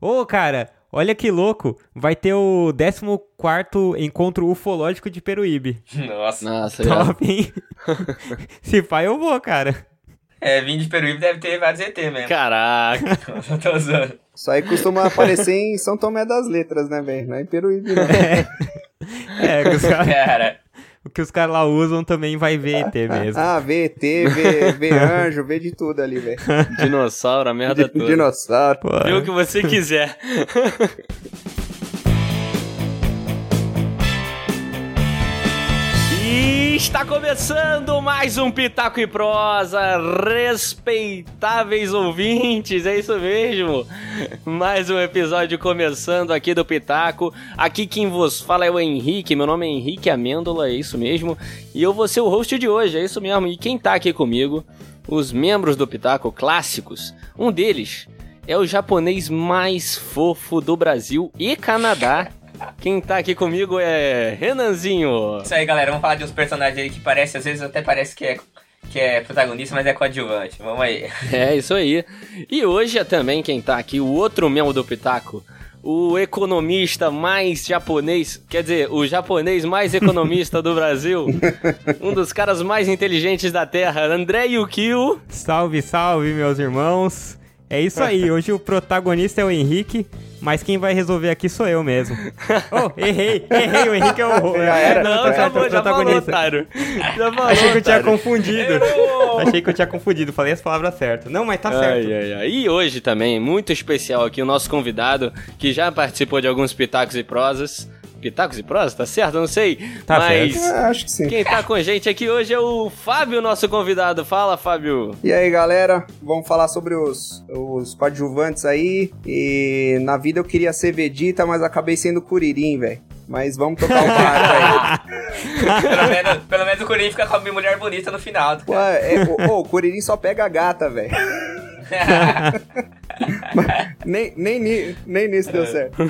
Ô, cara, olha que louco. Vai ter o 14 encontro ufológico de Peruíbe. Nossa. Nossa, Top, hein? Se pai eu vou, cara. É, vindo de Peruíbe deve ter vários ET mesmo. Caraca. Tô zoando. Isso aí costuma aparecer em São Tomé das Letras, né, velho? Não é em Peruíbe, não. É, cara- Cara, o que os caras lá usam também vai ver ET mesmo. Ah, vê ET, vê, vê anjo, vê de tudo ali, velho. Dinossauro, a merda toda. Dinossauro. Pô, Vê o que você quiser. E está começando mais um Pitaco e Prosa, respeitáveis ouvintes, é isso mesmo. Mais um episódio começando aqui do Pitaco. Aqui quem vos fala é o Henrique, meu nome é Henrique Amêndola, é isso mesmo. E eu vou ser o host de hoje, é isso mesmo. E quem tá aqui comigo, os membros do Pitaco clássicos, um deles é o japonês mais fofo do Brasil e Canadá. Quem tá aqui comigo é Renanzinho. isso aí, galera. Vamos falar de uns personagens aí que parece, às vezes até parece que é, que é protagonista, mas é coadjuvante. Vamos aí. É, isso aí. E hoje é também quem tá aqui, o outro membro do Pitaco, o economista mais japonês, quer dizer, o japonês mais economista do Brasil, um dos caras mais inteligentes da Terra, André Yukio. Salve, salve, meus irmãos. É isso aí, hoje o protagonista é o Henrique, mas quem vai resolver aqui sou eu mesmo. Oh, errei, errei, o Henrique é o, Já era. Não, é, já, falou, já falou, protagonista. otário. Já falou, Achei que eu tinha confundido. Errou! Achei que eu tinha confundido, falei as palavras certas. Não, mas tá certo. Ai, ai, ai. E hoje também, muito especial aqui, o nosso convidado, que já participou de alguns pitacos e prosas. Pitacos e prosas? Tá certo? Eu não sei. Tá Mas certo. É, acho que sim. quem tá com a gente aqui hoje é o Fábio, nosso convidado. Fala, Fábio. E aí, galera, vamos falar sobre os, os coadjuvantes aí. E na vida eu queria ser Vegeta, mas acabei sendo Kuririn, velho. Mas vamos tocar o barco aí. pelo, menos, pelo menos o Corinthians fica com a minha mulher bonita no final. Pô, é, o, o Kuririn só pega a gata, velho. Nem, nem, nem nisso deu certo.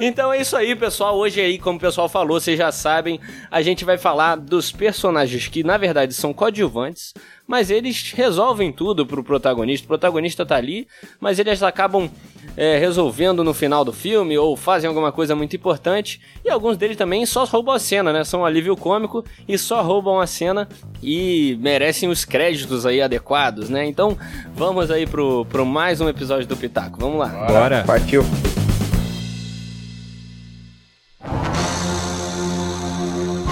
Então é isso aí, pessoal. Hoje aí, como o pessoal falou, vocês já sabem, a gente vai falar dos personagens que na verdade são coadjuvantes, mas eles resolvem tudo pro protagonista. O protagonista tá ali, mas eles acabam é, resolvendo no final do filme ou fazem alguma coisa muito importante. E alguns deles também só roubam a cena, né? São um alívio cômico e só roubam a cena e merecem os créditos aí adequados, né? Então vamos aí pro, pro mais um episódio do Pitaco. Vamos lá. Bora. Partiu.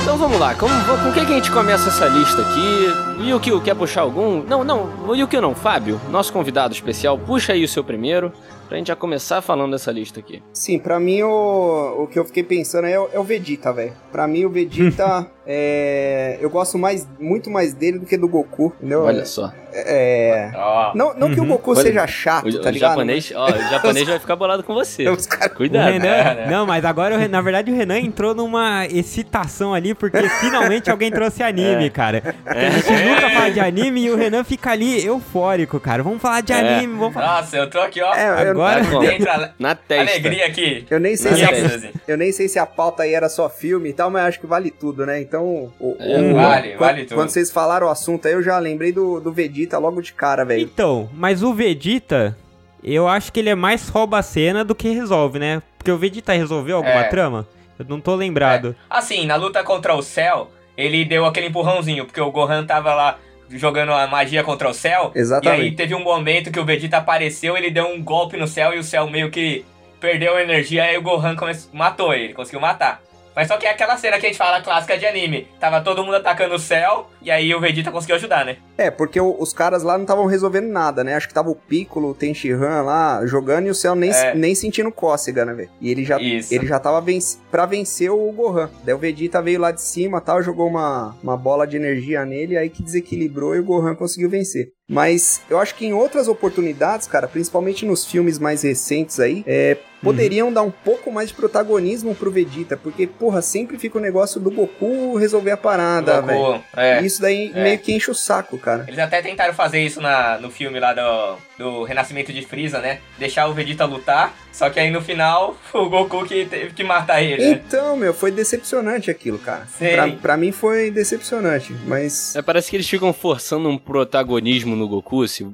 Então vamos lá, como, com que, que a gente começa essa lista aqui? O Yukio quer puxar algum? Não, não, o Yukio não, Fábio, nosso convidado especial, puxa aí o seu primeiro, pra gente já começar falando dessa lista aqui. Sim, pra mim o, o que eu fiquei pensando é, o- é o Vegeta, velho. Pra mim o Vegeta é. Eu gosto mais, muito mais dele do que do Goku, entendeu? Olha só. É. Ó, Não, não que o Uhum. Goku Olha, seja chato, O, tá o ligado? japonês, ó, o japonês vai ficar bolado com você. Cuidado. Renan, É, né? não, mas agora, o Renan- na verdade, o Renan entrou numa excitação ali, porque finalmente alguém trouxe anime, cara. Porque a gente nunca fala de anime e o Renan fica ali eufórico, cara. Vamos falar de É. anime, vamos falar. nossa, eu tô aqui, ó. É, eu, Agora- dentro, ale- Na testa. alegria aqui. eu nem sei se a, é eu nem sei se a pauta aí era só filme e tal, mas acho que vale tudo, né? Então, o, É, o- vale, quando, vale tudo. Quando vocês falaram o assunto aí, eu já lembrei do, do Vegeta logo de cara, velho. Então, mas o Vegeta, eu acho que ele é mais rouba a cena do que resolve, né? Porque o Vegeta resolveu alguma É. trama? Eu não tô lembrado. Assim, na luta contra o Cell, ele deu aquele empurrãozinho, porque o Gohan tava lá jogando a magia contra o Cell. Exatamente. E aí teve um momento que o Vegeta apareceu, ele deu um golpe no Cell e o Cell meio que perdeu a energia, aí o Gohan come- matou ele, conseguiu matar. Mas só que é aquela cena que a gente fala clássica de anime. Tava todo mundo atacando o Cell, e aí o Vegeta conseguiu ajudar, né? É, porque o- os caras lá não estavam resolvendo nada, né? Acho que tava o Piccolo, o Tenshinhan lá jogando e o Cell nem, É. nem sentindo cócega, né, velho? E ele já, Isso. ele já tava venc pra vencer o Gohan. Daí o Vegeta veio lá de cima tal, jogou uma, uma bola de energia nele, aí que desequilibrou e o Gohan conseguiu vencer. Mas eu acho que em outras oportunidades, cara, principalmente nos filmes mais recentes aí, é, poderiam dar um pouco mais de protagonismo pro Vegeta, porque, porra, sempre fica o negócio do Goku resolver a parada, velho. é. Isso daí É. meio que enche o saco, cara. Eles até tentaram fazer isso na, no filme lá do, do Renascimento de Freeza, né? Deixar o Vegeta lutar, Só que aí no final, o Goku que teve que matar ele, né? Então, meu, foi decepcionante aquilo, cara. Sei. Pra, pra mim foi decepcionante, mas. É, parece que eles ficam forçando um protagonismo no Goku, se,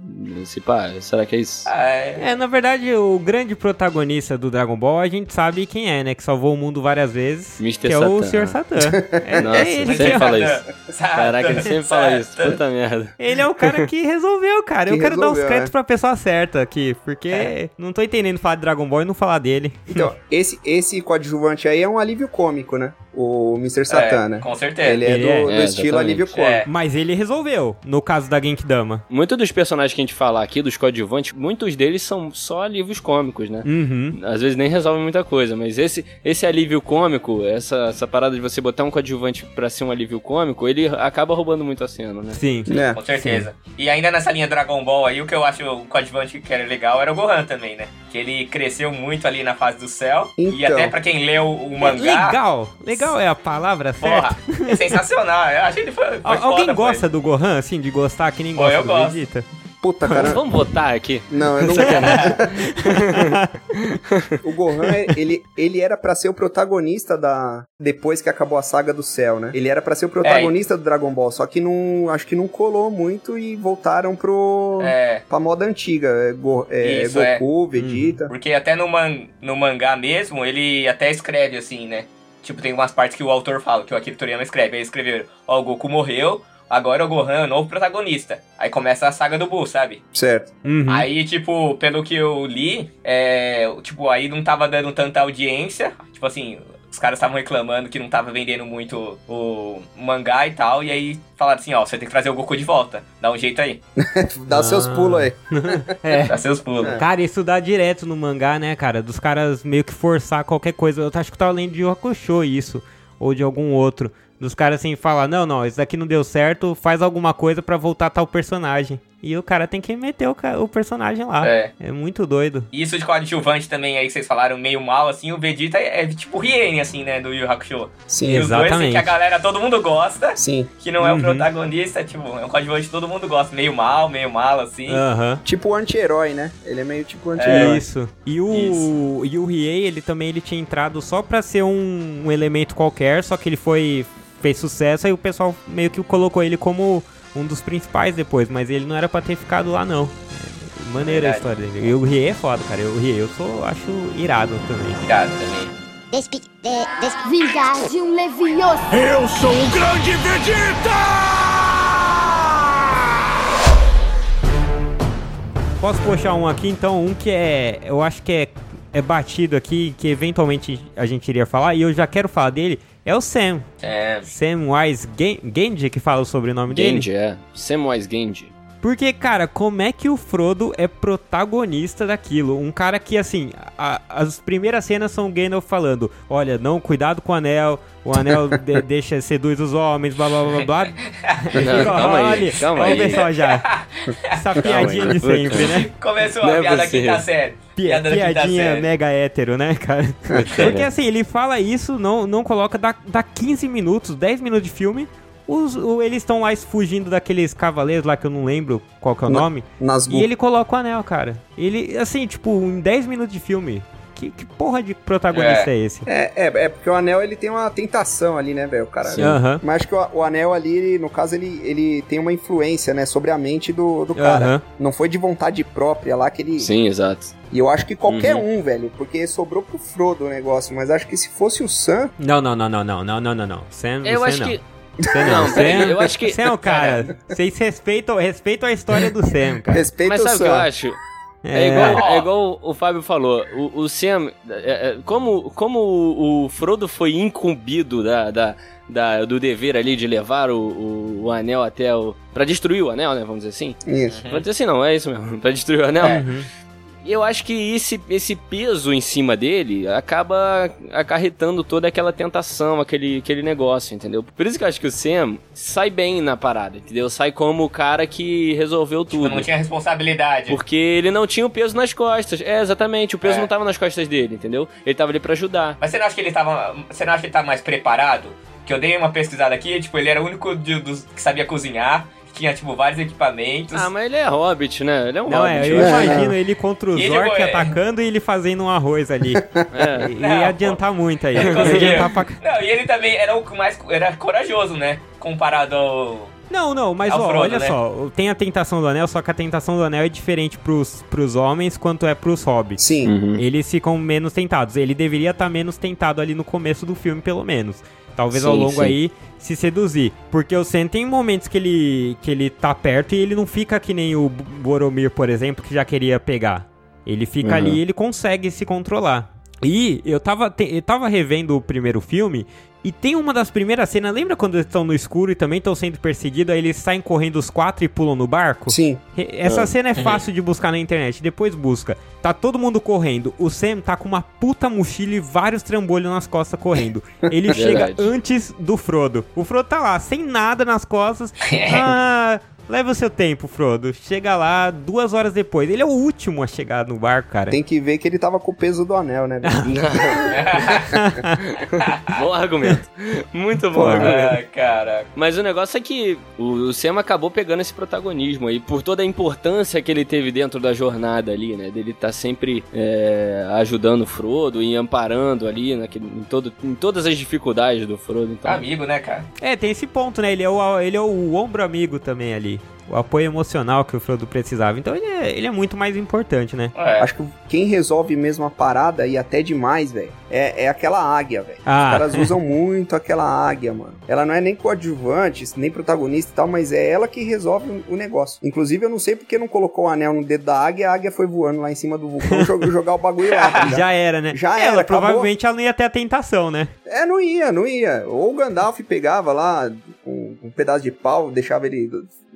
se pá, será que é isso? Ah, é. É, na verdade, o grande protagonista do Dragon Ball, a gente sabe quem é, né? Que salvou o mundo várias vezes. Mr. que é o. Sr. Satã. É, Nossa, é ele, sempre que- fala isso. Satan, Caraca, ele sempre fala isso. Puta merda. ele é o cara que resolveu, cara. Que Eu quero dar os resolveu, créditos é. pra pessoa certa aqui, porque É. não tô entendendo falar de Dragon Ball e não falar dele. Então, esse, esse coadjuvante aí é um alívio cômico, né? O Mr. Satan, É, né? Com certeza. Ele é Ele do, é. do É, estilo alívio cômico. É. Mas ele resolveu, no caso da Genkidama. Muitos dos personagens que a gente fala aqui, dos coadjuvantes, muitos deles são só alívios cômicos, né? Uhum. Às vezes nem resolvem muita coisa, mas esse, esse alívio cômico, essa, essa parada de você botar um coadjuvante pra ser um alívio cômico, ele acaba roubando muito a cena, né? Sim. É. Com certeza. E ainda nessa linha Dragon Ball aí, o que eu acho o coadjuvante que era legal era o Gohan também, né? Que ele cresceu muito ali na fase do céu. E Então. até pra quem leu o mangá. Legal. Legal é a palavra certa. Porra, é sensacional. Eu achei ele foi, foi Al- foda, Alguém foi. gosta do Gohan, assim, de gostar que nem Pô, gosta eu do gosto. Vegeta? Puta, cara. Vamos votar aqui. Não, eu não O Gohan, ele, ele era pra ser o protagonista da. Depois que acabou a saga do céu, né? Ele era pra ser o protagonista do Dragon Ball, só que não. Acho que não colou muito e voltaram pro. É, Pra moda antiga. é, Go- é, Isso, é. Goku, Vegeta. porque até no, man, no mangá mesmo, ele até escreve assim, né? Tipo, tem umas partes que o autor fala, que o Akira Toriyama escreve. Aí escreveu, ó, o Goku morreu, agora o Gohan é o novo protagonista. Aí começa a saga do Buu, sabe? Certo. Uhum. Aí, tipo, pelo que eu li, é, tipo, aí não tava dando tanta audiência. Tipo assim, os caras estavam reclamando que não tava vendendo muito o mangá e tal. E aí falaram assim, ó, você tem que trazer o Goku de volta. Dá um jeito aí. Dá Ah. seus pulos aí. É. Dá seus pulos. Cara, isso dá direto no mangá, né, cara? Dos caras meio que forçar qualquer coisa. Eu acho que eu tava lendo de Yu Hakusho isso, ou de algum outro. Dos caras assim falar, não, não, isso daqui não deu certo, faz alguma coisa pra voltar tal personagem. E o cara tem que meter o, ca- o personagem lá. É. É muito doido. E isso de coadjuvante também aí que vocês falaram meio mal, assim, o Vegeta é, é tipo o Rien, assim, né, do Yu Hakusho. Sim, E os dois Exatamente. que a galera, todo mundo gosta, sim. que não é o Uhum. protagonista, tipo, é um coadjuvante que todo mundo gosta. Meio mal, meio mal, assim. Aham. Tipo o anti-herói, né? Ele é meio tipo o anti-herói. Isso. E o, e o Riei, ele também ele tinha entrado só pra ser um, um elemento qualquer, só que ele foi fez sucesso, aí o pessoal meio que colocou ele como um dos principais depois, mas ele não era pra ter ficado lá não. É, maneira a história dele. E o Riei é foda, cara. O Riei eu sou, acho irado também. Irado também. Despi de um Levioso. Eu sou o grande Vegeta! Posso puxar um aqui, então, um que é, eu acho que é, é batido aqui, que eventualmente a gente iria falar, e eu já quero falar dele, é o Sam. É, Sam Wise Gen- Genji, que fala o sobrenome dele. Genji, é. Samwise Genji. Porque, cara, como é que o Frodo é protagonista daquilo? Um cara que, assim, a- as primeiras cenas são o Gandalf falando: Olha, não, cuidado com o anel, o anel de- deixa seduz os homens, blá blá blá blá. Não, calma aí, Olha, calma olha aí. o pessoal já. Essa piadinha aí, de sempre, né? começou a é piada possível. quinta série. Pi- Piada da quinta piadinha série. mega hétero, né, cara? Porque assim, ele fala isso, não, não coloca, dá, dá 15 minutos, 10 minutos de filme. Os, o- eles estão lá fugindo daqueles cavaleiros lá que eu não lembro qual que é o Na- nome. Nas E ele coloca o anel, cara. Ele, assim, tipo, em 10 minutos de filme. Que, que porra de protagonista é, esse? É, é, é porque o anel ele tem uma tentação ali, né, velho? O cara. Aham. Mas acho que o, o anel ali, ele, no caso, ele, ele tem uma influência, né, sobre a mente do, do cara. Aham. Não foi de vontade própria lá que ele. Sim, exato. E eu acho que qualquer Uhum. um, velho, porque sobrou pro Frodo o negócio, mas acho que se fosse o Sam. Não, não, não, não, não, não, não, não, não. Sam, Eu Sam acho não. que. Sam Não, não, Sam, eu acho que- Sam é o cara. Vocês respeitam, respeitam a história do Sam, cara. Respeita Mas o sabe o Sam. que eu acho? É, igual, é igual o Fábio falou. O, o Sam. é, é, como, como o, o Frodo foi incumbido da, da, da- do dever ali de levar o, o, o anel até o. pra destruir o anel, né? Vamos dizer assim. Isso. Pode dizer assim, não, é isso mesmo. Pra destruir o anel. É. Uhum. E eu acho que esse, esse peso em cima dele acaba acarretando toda aquela tentação, aquele, aquele negócio, entendeu? Por isso que eu acho que o Sam sai bem na parada, entendeu? Sai como o cara que resolveu Tipo, tudo. não tinha responsabilidade. Porque ele não tinha o peso nas costas. É, exatamente. O peso É. não tava nas costas dele, entendeu? Ele tava ali pra ajudar. Mas você não acha que ele tava. Você não acha que ele tava mais preparado? Que eu dei uma pesquisada aqui, tipo, ele era o único de- dos que sabia cozinhar, tinha, tipo, vários equipamentos. Ah, mas ele é hobbit, né? Ele é um Não, hobbit. é, eu né? imagino ele contra o E ele Zork foi- atacando e ele fazendo um arroz ali. É. Ia Não, adiantar muito aí. Ele Ia adiantar pra... Não, e ele também era o que mais era corajoso, né? Comparado ao. Não, não, mas ó, olha né? só, tem a tentação do anel, só que a tentação do anel é diferente pros, pros homens quanto é pros hobbits. Sim. Uhum. Eles ficam menos tentados. Ele deveria estar menos tentado ali no começo do filme, pelo menos. Talvez ao Sim, longo sim. aí se seduzir. Porque o Sam tem momentos que ele, que ele tá perto e ele não fica que nem o Boromir, por exemplo, que já queria pegar. Ele fica Uhum. ali e ele consegue se controlar. E eu tava, te- eu tava revendo o primeiro filme e tem uma das primeiras cenas, lembra quando eles estão no escuro e também estão sendo perseguidos, aí eles saem correndo os quatro e pulam no barco? Sim. Essa cena é fácil de buscar na internet, depois busca. Tá todo mundo correndo. O Sam tá com uma puta mochila e vários trambolhos nas costas correndo. Ele chega antes do Frodo. O Frodo tá lá, sem nada nas costas. Ah, leva o seu tempo, Frodo. Chega lá duas horas depois. Ele é o último a chegar no barco, cara. Tem que ver que ele tava com o peso do anel, né? bom argumento. Muito bom Pô, argumento. Ah, cara. Mas o negócio é que o, o Sam acabou pegando esse protagonismo aí, por toda a importância que ele teve dentro da jornada ali, né? Dele tá sempre é, ajudando o Frodo e amparando ali naquele, em, todo, em todas as dificuldades do Frodo. Então, Amigo, né, cara? É, tem esse ponto, né? Ele é o, ele é o ombro amigo também ali. O apoio emocional que o Frodo precisava. Então ele é, ele é muito mais importante, né? É. Acho que quem resolve mesmo a parada e até demais, velho, é, é aquela águia, velho. Ah. Os caras usam muito aquela águia, mano. Ela não é nem coadjuvante, nem protagonista e tal, mas é ela que resolve o- negócio. Inclusive, eu não sei porque não colocou o anel no dedo da águia, a águia foi voando lá em cima do vulcão jogar, jogar o bagulho lá. tá ligado? Já era, né? Já ela, era, acabou. provavelmente ela não ia ter a tentação, né? É, não ia, não ia. Ou o Gandalf pegava lá um, um pedaço de pau, deixava ele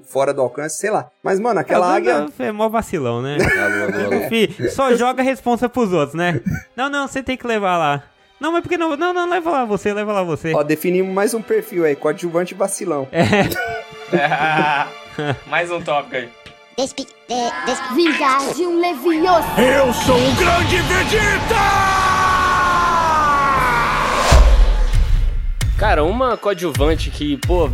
fora do alcance, sei lá. Mas, mano, aquela É, o águia. É mó vacilão, né? Fih, só joga a responsa pros outros, né? Não, não, você tem que levar lá. Não, mas por que não? Não, não, leva lá você, leva lá você. Ó, definimos mais um perfil aí, coadjuvante e vacilão. Mais um tópico aí. Despi de Vingar de um Leviosa. Eu sou o grande Vegeta! Cara, uma coadjuvante que, pô,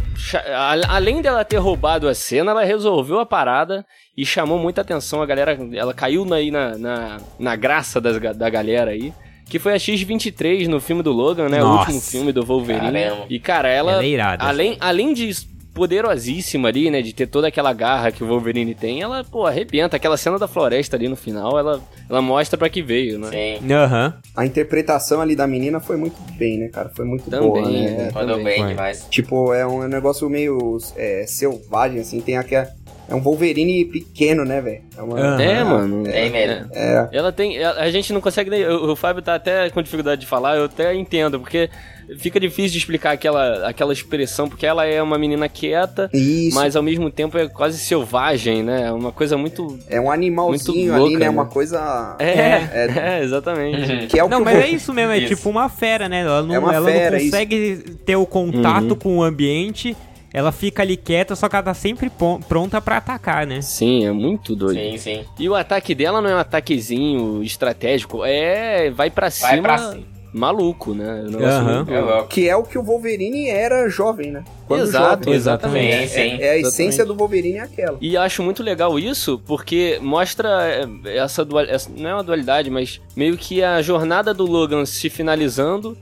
além dela ter roubado a cena, ela resolveu a parada e chamou muita atenção. A galera, ela caiu aí na, na, na graça das da galera aí. Que foi a X-23 no filme do Logan, né? O Nossa. último filme do Wolverine. Caramba. E, cara, ela, Ela é irada. além, além de poderosíssima ali, né? De ter toda aquela garra que o Wolverine tem, ela, pô, arrebenta. Aquela cena da floresta ali no final, ela, ela mostra pra que veio, né? Sim. Aham. A interpretação ali da menina foi muito bem, né, cara? Foi muito Também, boa, né? né? Mandou também. bem demais. Tipo, é um negócio meio é, selvagem, assim. Tem aquela. É um Wolverine pequeno, né, velho? É uma. Aham. É, mano. Tem mesmo. É. Ela tem. A a gente não consegue. nem- O, o Fábio tá até com dificuldade de falar, eu até entendo, porque fica difícil de explicar aquela, aquela expressão, porque ela é uma menina quieta, Isso. mas ao mesmo tempo é quase selvagem, né? É uma coisa muito. É um animalzinho Muito ali, louca, né? né? Uma coisa. É, É. é, exatamente. Que é o Não, que mas é isso mesmo, é Isso. tipo uma fera, né? Ela não, É uma ela fera, não consegue ter o contato Uhum. com o ambiente, ela fica ali quieta, só que ela tá sempre pronta pra atacar, né? Sim, é muito doido. Sim, sim. E o ataque dela não é um ataquezinho estratégico, é. Vai pra cima. Vai pra cima. Maluco, né? É um É louco. Que é o que o Wolverine era jovem, né? Quando Exato, jovem. exatamente. Sim, sim. É a essência Exatamente. do Wolverine é aquela. E acho muito legal isso, porque mostra é, essa dualidade. Não é uma dualidade, mas meio que a jornada do Logan se finalizando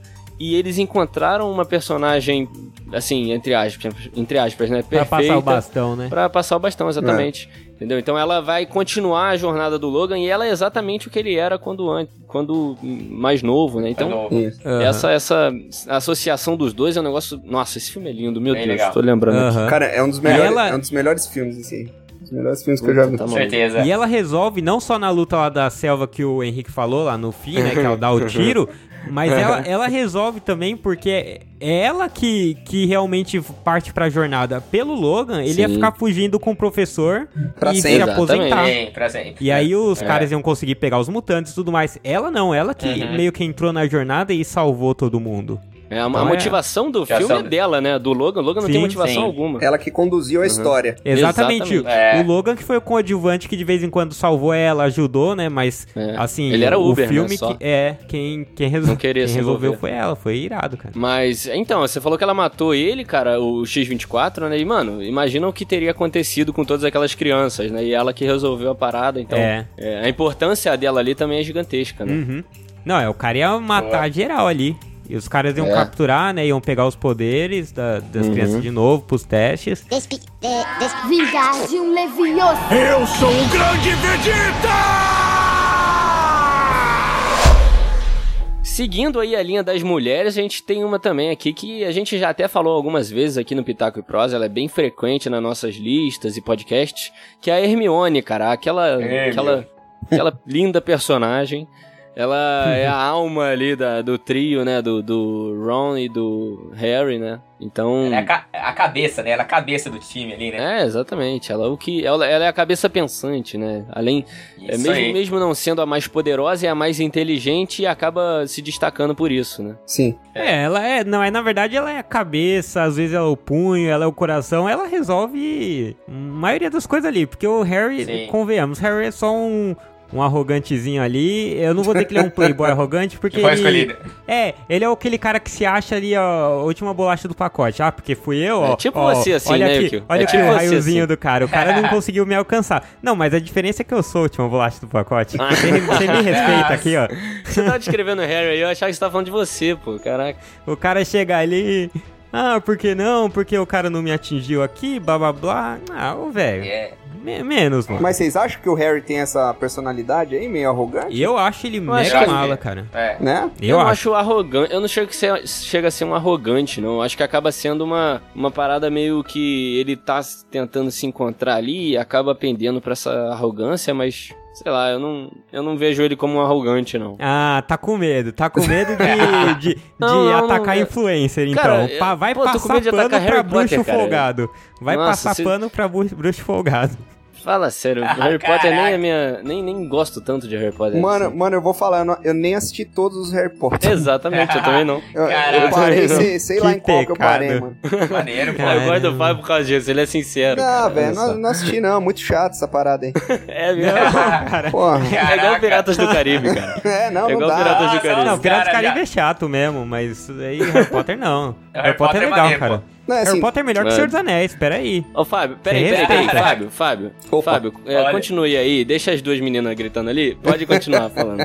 e eles encontraram uma personagem, assim, entre aspas, entre aspas né? Pra Perfeita. passar o bastão, né? Pra passar o bastão, exatamente. Entendeu? Então ela vai continuar a jornada do Logan e ela é exatamente o que ele era quando, an- quando mais novo, né? Então, É essa, essa associação dos dois é um negócio. Nossa, esse filme é lindo, meu Bem Deus, legal. tô lembrando. aqui. Aham. Cara, é um dos melhores, ela- é um dos melhores filmes. Um dos melhores filmes que eu já vi. Tá certeza. E ela resolve, não só na luta lá da selva que o Henrique falou lá no fim, né? Que ela dá o tiro. Mas ela, ela resolve também porque é ela que, que realmente parte pra jornada. Pelo Logan, ele ia Sim. ficar fugindo com o professor Pra e sempre. se aposentar. Sim, pra sempre. E aí os É. caras iam conseguir pegar os mutantes e tudo mais. Ela não, ela que Uhum. meio que entrou na jornada e salvou todo mundo. É, a, a Então é- motivação do filme é dela, né? Do Logan. O Logan não Sim, tem motivação sim. alguma. Ela que conduziu a história. Exatamente. Exatamente. É. O Logan que foi o coadjuvante que de vez em quando salvou ela, ajudou, né? Mas É. assim, Ele era o Uber, né, filme só. que é quem quem resolveu Não queria Quem resolveu envolver. foi ela, foi irado, cara. Mas, então, você falou que ela matou ele, cara, o X-24, né? E, mano, imagina o que teria acontecido com todas aquelas crianças, né? E ela que resolveu a parada, então... É. é, a importância dela ali também é gigantesca, né? Uhum. Não, é, o cara ia matar geral ali. E os caras iam É. capturar, né? Iam pegar os poderes da- das crianças de novo pros testes. Despi de despi Vingar de um Leviosa. Eu sou o grande Vegeta! Seguindo aí a linha das mulheres, a gente tem uma também aqui que a gente já até falou algumas vezes aqui no Pitaco e Prosa, ela é bem frequente nas nossas listas e podcasts, que é a Hermione, cara, aquela, Hermione. aquela, aquela linda personagem. Ela é a alma ali da, do trio, né, do, do Ron e do Harry, né? Então... Ela é a, ca- a cabeça, né? Ela é a cabeça do time ali, né? É, exatamente. Ela, é o que, ela, ela é a cabeça pensante, né? Além, é, mesmo, aí. mesmo não sendo a mais poderosa, é a mais inteligente e acaba se destacando por isso, né? Sim. É, ela é. Não, é na verdade ela é a cabeça, às vezes ela é o punho, ela é o coração, ela resolve a maioria das coisas ali. Porque o Harry, Sim. convenhamos, Harry é só um. Um arrogantezinho ali. Eu não vou dizer que ele é um playboy arrogante, porque. Ele-. É, ele é aquele cara que se acha ali, ó, a última bolacha do pacote. Ah, porque fui eu, ó. É tipo ó, você, assim, olha né, aqui, Yukio? Olha É aqui tipo o raiozinho assim. do cara. O cara não conseguiu me alcançar. Não, mas a diferença é que eu sou a última bolacha do pacote. Ah. Você, você me respeita aqui, ó. Você tava descrevendo o Harry aí, eu achava que você tava falando de você, pô. Caraca. O cara chega ali. Ah, por que não? Porque o cara não me atingiu aqui, blá blá blá. Ah, ô velho. É. me- Menos, mano. Mas vocês acham que o Harry tem essa personalidade aí, meio arrogante? E eu acho ele acho mega que- mala, cara. É. Né? Eu, Eu, não acho. acho arrogante. Eu não chego que ser, chega a ser um arrogante, não. Eu acho que acaba sendo uma, uma parada meio que ele tá tentando se encontrar ali e acaba pendendo pra essa arrogância, mas. Sei lá, eu não, eu não vejo ele como um arrogante, não. Ah, tá com medo. Tá com medo de, de, de Não, não, atacar não, influencer, então. Cara, Pa- vai pô, passar pano pra Harry bruxo folgado. Vai Nossa, passar se- pano pra bruxo folgado. Fala sério, Ah, Harry Potter nem caraca. é minha. Nem, nem gosto tanto de Harry Potter. Mano, assim. mano, eu vou falar, eu, não- eu nem assisti todos os Harry Potter. Exatamente, eu também não. Eu, eu Caraca. parei, sei, sei lá em qual que eu parei, mano. Maneiro, pô. Eu gosto do. Fábio por causa disso, ele é sincero. Não, velho, não, não assisti não, muito chato essa parada aí. É mesmo. É igual Caraca. Piratas do Caribe, cara. É, não, É não igual dá. Piratas do Caribe. Não, Piratas do Caribe já- é chato mesmo, mas aí Harry Potter não. Harry Harry Potter é Potter é legal, cara. Não, é assim, Harry Potter é melhor que o. Senhor dos Anéis, peraí. Ô, Fábio, peraí, peraí, peraí. Fábio, Fábio. Opa. Fábio, é, continue aí. Deixa as duas meninas gritando ali. Pode continuar falando.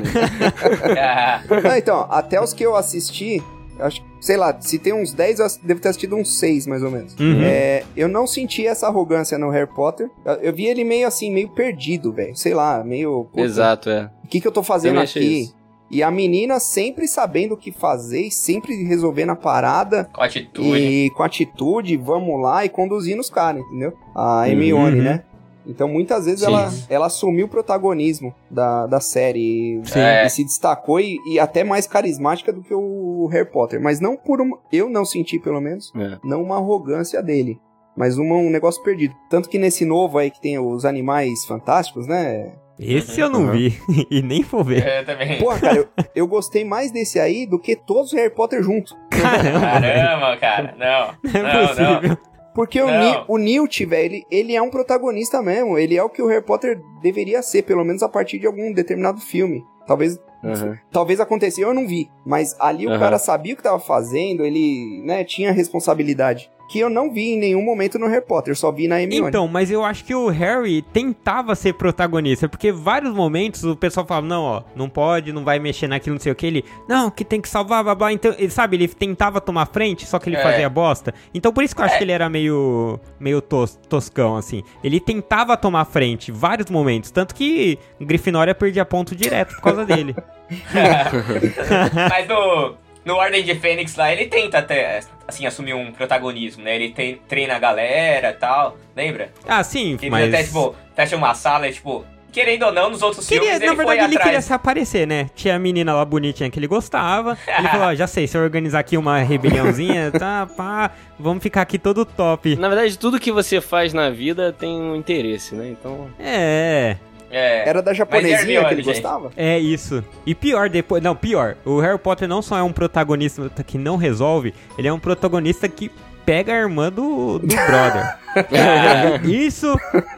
Ah, Não, então, até os que eu assisti, acho que, sei lá, se tem uns 10, eu devo ter assistido uns 6, mais ou menos. Uhum. É, eu não senti essa arrogância no Harry Potter. Eu, eu vi ele meio assim, meio perdido, velho. Sei lá, meio. puta, Exato, é. O que, que eu tô fazendo achei aqui? E a menina sempre sabendo o que fazer, e sempre resolvendo a parada. com atitude. E com atitude, vamos lá e conduzindo os caras, entendeu? A Hermione, Uhum. né? Então muitas vezes Sim. ela, ela assumiu o protagonismo da, da série Sim. É. e se destacou e, e até mais carismática do que o Harry Potter. Mas não por uma. Eu não senti, pelo menos, É. não uma arrogância dele. Mas uma- um negócio perdido. Tanto que nesse novo aí que tem os animais fantásticos, né? Esse eu não Uhum. vi. e nem vou ver. Eu também. Porra, cara, eu, eu gostei mais desse aí do que todos os Harry Potter juntos. Caramba. Caramba, cara. Não. Não é Não, não. possível. Porque o, Não. Ni- o Newt, velho, ele, ele é um protagonista mesmo. Ele é o que o Harry Potter deveria ser, pelo menos a partir de algum determinado filme. Talvez, Aham. talvez aconteceu, eu não vi. Mas ali o Aham. cara sabia o que tava fazendo, ele, né, tinha responsabilidade. Que eu não vi em nenhum momento no Harry Potter, só vi na Hermione. Então, mas eu acho que o Harry tentava ser protagonista, porque vários momentos o pessoal falava, não, ó, não pode, não vai mexer naquilo, não sei o que, ele, não, que tem que salvar, blá, blá, então, ele, sabe, ele tentava tomar frente, só que ele É. fazia bosta, então por isso que eu acho É. que ele era meio, meio tos- toscão, assim, ele tentava tomar frente, vários momentos, tanto que Grifinória perdia ponto direto por causa dele. Mas no, no Ordem de Fênix lá, ele tenta até, assim, assumir um protagonismo, né? Ele tem, treina a galera e tal, lembra? ah, sim, Ele mas... até, tipo, fecha uma sala e, tipo, querendo ou não, nos outros Queria, filmes na ele verdade, foi ele queria atrás. se aparecer, né? Tinha a menina lá bonitinha que ele gostava. Ele falou: ó, já sei, se eu organizar aqui uma rebeliãozinha, tá, pá, vamos ficar aqui todo top. Na verdade, tudo que você faz na vida tem um interesse, né? Então. É, É. Era da japonesinha Hermione, que ele gente. gostava? é isso. E pior, depois. Não, pior. O Harry Potter não só é um protagonista que não resolve, ele é um protagonista que pega a irmã do, do brother. É, isso,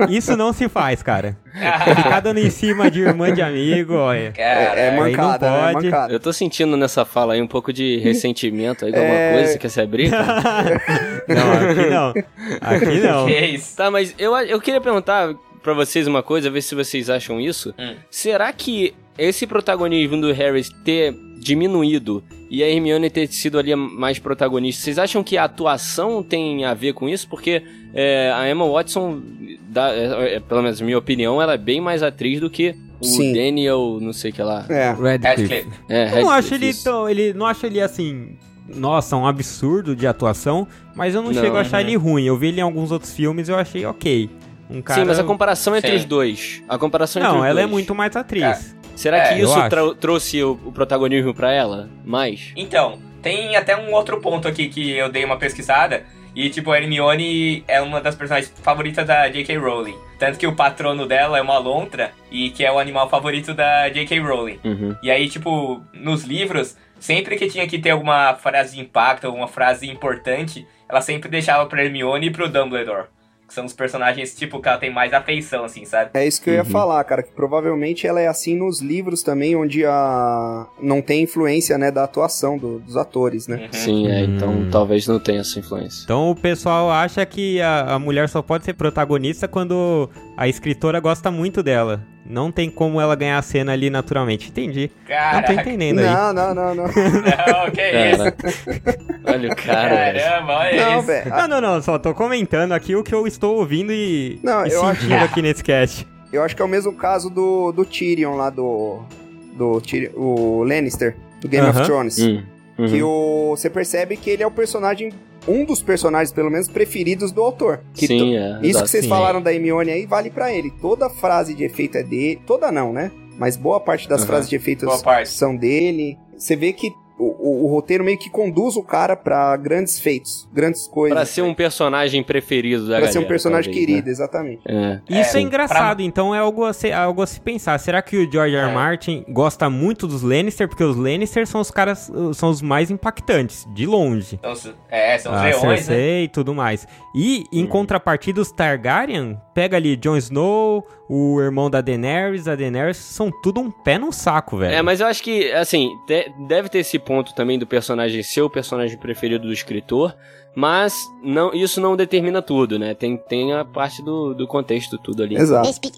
isso não se faz, cara. Ficar dando em cima de irmã de amigo, olha. Cara, É, é aí não mancada, né? É pode. mancada. Eu tô sentindo nessa fala aí um pouco de ressentimento aí, alguma É. coisa, quer se abrir? não, aqui não. Aqui não. que isso? Tá, mas eu, eu queria perguntar pra vocês uma coisa, ver se vocês acham isso. Hum. Será que esse protagonismo do Harris ter diminuído e a Hermione ter sido ali mais protagonista, vocês acham que a atuação tem a ver com isso? Porque é, a Emma Watson, dá- é, é, pelo menos na minha opinião, ela é bem mais atriz do que o Sim. Daniel, não sei o que lá. É. Radcliffe. Radcliffe. É, Eu não Radcliffe, acho ele tão, ele não acho ele assim, nossa, um absurdo de atuação, mas eu não, Não, chego a achar uhum. ele ruim. Eu vi ele em alguns outros filmes e eu achei ok. Um cara Sim, mas a comparação entre Sim. os dois. A comparação entre Não, os ela é dois. muito mais atriz. Será É, que eu isso trouxe o, o protagonismo pra ela? Mais? Então, tem até um outro ponto aqui que eu dei uma pesquisada. E, tipo, a Hermione é uma das personagens favoritas da J.K. Rowling. Tanto que o patrono dela é uma lontra e que é o animal favorito da J.K. Rowling. Uhum. E aí, tipo, nos livros, sempre que tinha que ter alguma frase de impacto, alguma frase importante, ela sempre deixava pra Hermione e pro Dumbledore. Que são os personagens, tipo, que ela tem mais afeição, assim, sabe? É isso que eu ia Uhum. falar, cara, que provavelmente ela é assim nos livros também, onde a não tem influência, né, da atuação do- dos atores, né? Uhum. Sim, é, então Hum. talvez não tenha essa influência. Então o pessoal acha que a, a mulher só pode ser protagonista quando a escritora gosta muito dela. Não tem como ela ganhar a cena ali naturalmente. Entendi. Não tô Caraca, entendendo aí. Não, não, não, não. não, que isso? Cara, olha o cara. Caramba, olha Não, isso. velho. Não, não, não. Só tô comentando aqui o que eu estou ouvindo e, Não, e eu acho- sentindo aqui nesse cast. Eu acho que é o mesmo caso do, do Tyrion lá do. Do Tyrion- o Lannister, do Game Aham. of Thrones. Hum, uhum. Que o, você percebe que ele é o personagem, um dos personagens, pelo menos, preferidos do autor. Que Sim, é. Isso exato. que vocês sim. falaram da Hermione aí vale pra ele. Toda frase de efeito é dele. Toda não, né? Mas boa parte das Aham. frases de efeito são dele. Você vê que o, o- o roteiro meio que conduz o cara pra grandes feitos, grandes coisas. Pra ser um personagem preferido da Pra galera. ser um personagem talvez, querido, exatamente. Né? Isso é, É, engraçado, então é algo a, se, algo a se pensar. Será que o George R. R. É. Martin gosta muito dos Lannister? Porque os Lannister são os caras, são os mais impactantes, de longe. Então, é, são os a leões, né? E tudo mais. E, em Hum. contrapartida, os Targaryen, pega ali Jon Snow, o irmão da Daenerys, a Daenerys, são tudo um pé no saco, velho. É, mas eu acho que, assim, de- deve ter esse ponto também do personagem ser o personagem preferido do escritor, mas não, isso não determina tudo, né? Tem, tem a parte do, do contexto tudo ali. Exato. Despi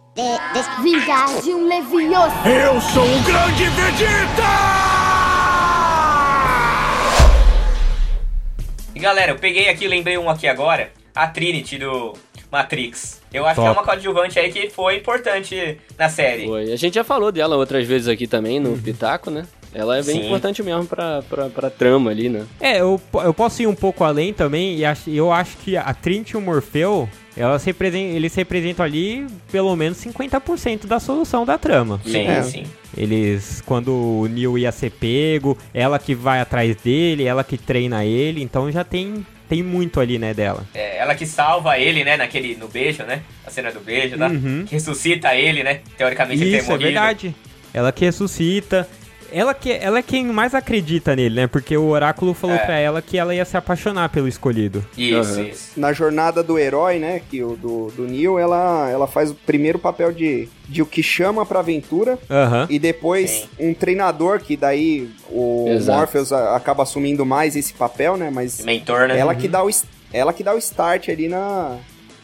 de um Leviosa. Eu sou o grande Vegeta! E galera, eu peguei aqui, lembrei um aqui agora, a Trinity do Matrix. Eu acho Top. que é uma coadjuvante aí que foi importante na série. Foi. A gente já falou dela outras vezes aqui também no Pitaco, né? Ela é bem Sim. importante mesmo pra, pra, pra trama ali, né? É, eu, eu posso ir um pouco além também, e acho- eu acho que a Trinity e o Morpheu, elas represen- eles representam ali pelo menos 50% da solução da trama. Sim, É. sim. Eles, quando o Neil ia ser pego, ela que vai atrás dele, ela que treina ele, então já tem, tem muito ali, né, dela. É, ela que salva ele, né, naquele, no beijo, né? A cena do beijo, tá? Uhum. Que ressuscita ele, né? Teoricamente ele tem Isso, é morrido. verdade. Ela que ressuscita. Ela, que, ela é quem mais acredita nele, né? Porque o oráculo falou É. pra ela que ela ia se apaixonar pelo escolhido. Isso, Aham. isso. Na jornada do herói, né, que o do, do Neil, ela, ela faz o primeiro papel de, de o que chama pra aventura, Aham. e depois Sim. um treinador, que daí o Exato. Morpheus a- acaba assumindo mais esse papel, né, mas Mentor, né? ela que dá o ela que dá o start ali na,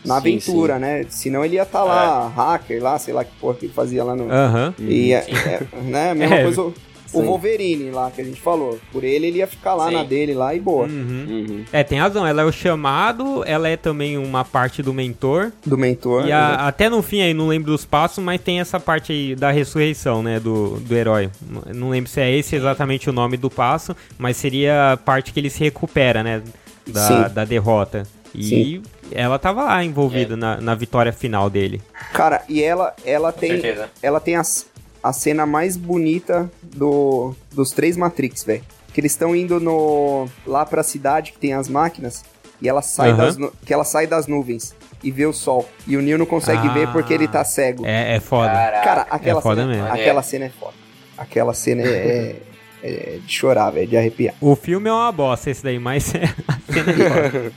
na Sim, aventura, né, senão ele ia estar lá, hacker lá, sei lá que porra que ele fazia lá no... Aham. E, é, é, né, mesma É, coisa o. Wolverine lá, que a gente falou, por ele ele ia ficar lá Sim. na dele lá e boa, Uhum. Uhum. É, tem razão. Ela é o chamado, ela é também uma parte do mentor. do mentor. E né? a- até no fim aí, não lembro dos passos, mas tem essa parte aí da ressurreição, né, do, do herói. Não lembro se é esse exatamente o nome do passo, mas seria a parte que ele se recupera, né, da, da derrota. E Sim. ela tava lá envolvida na, na vitória final dele. Cara, e ela, ela Com tem, certeza. ela tem as- a cena mais bonita do, dos três Matrix, velho. Que eles estão indo no lá pra cidade que tem as máquinas e ela sai Aham. das que ela sai das nuvens e vê o sol. E o Neo não consegue Ah. ver porque ele tá cego. É, é foda. Caraca. Cara, aquela É foda cena, mesmo. aquela cena é foda. Aquela cena é, é- é de chorar, velho, de arrepiar. O filme é uma bosta esse daí, mas a cena é foda.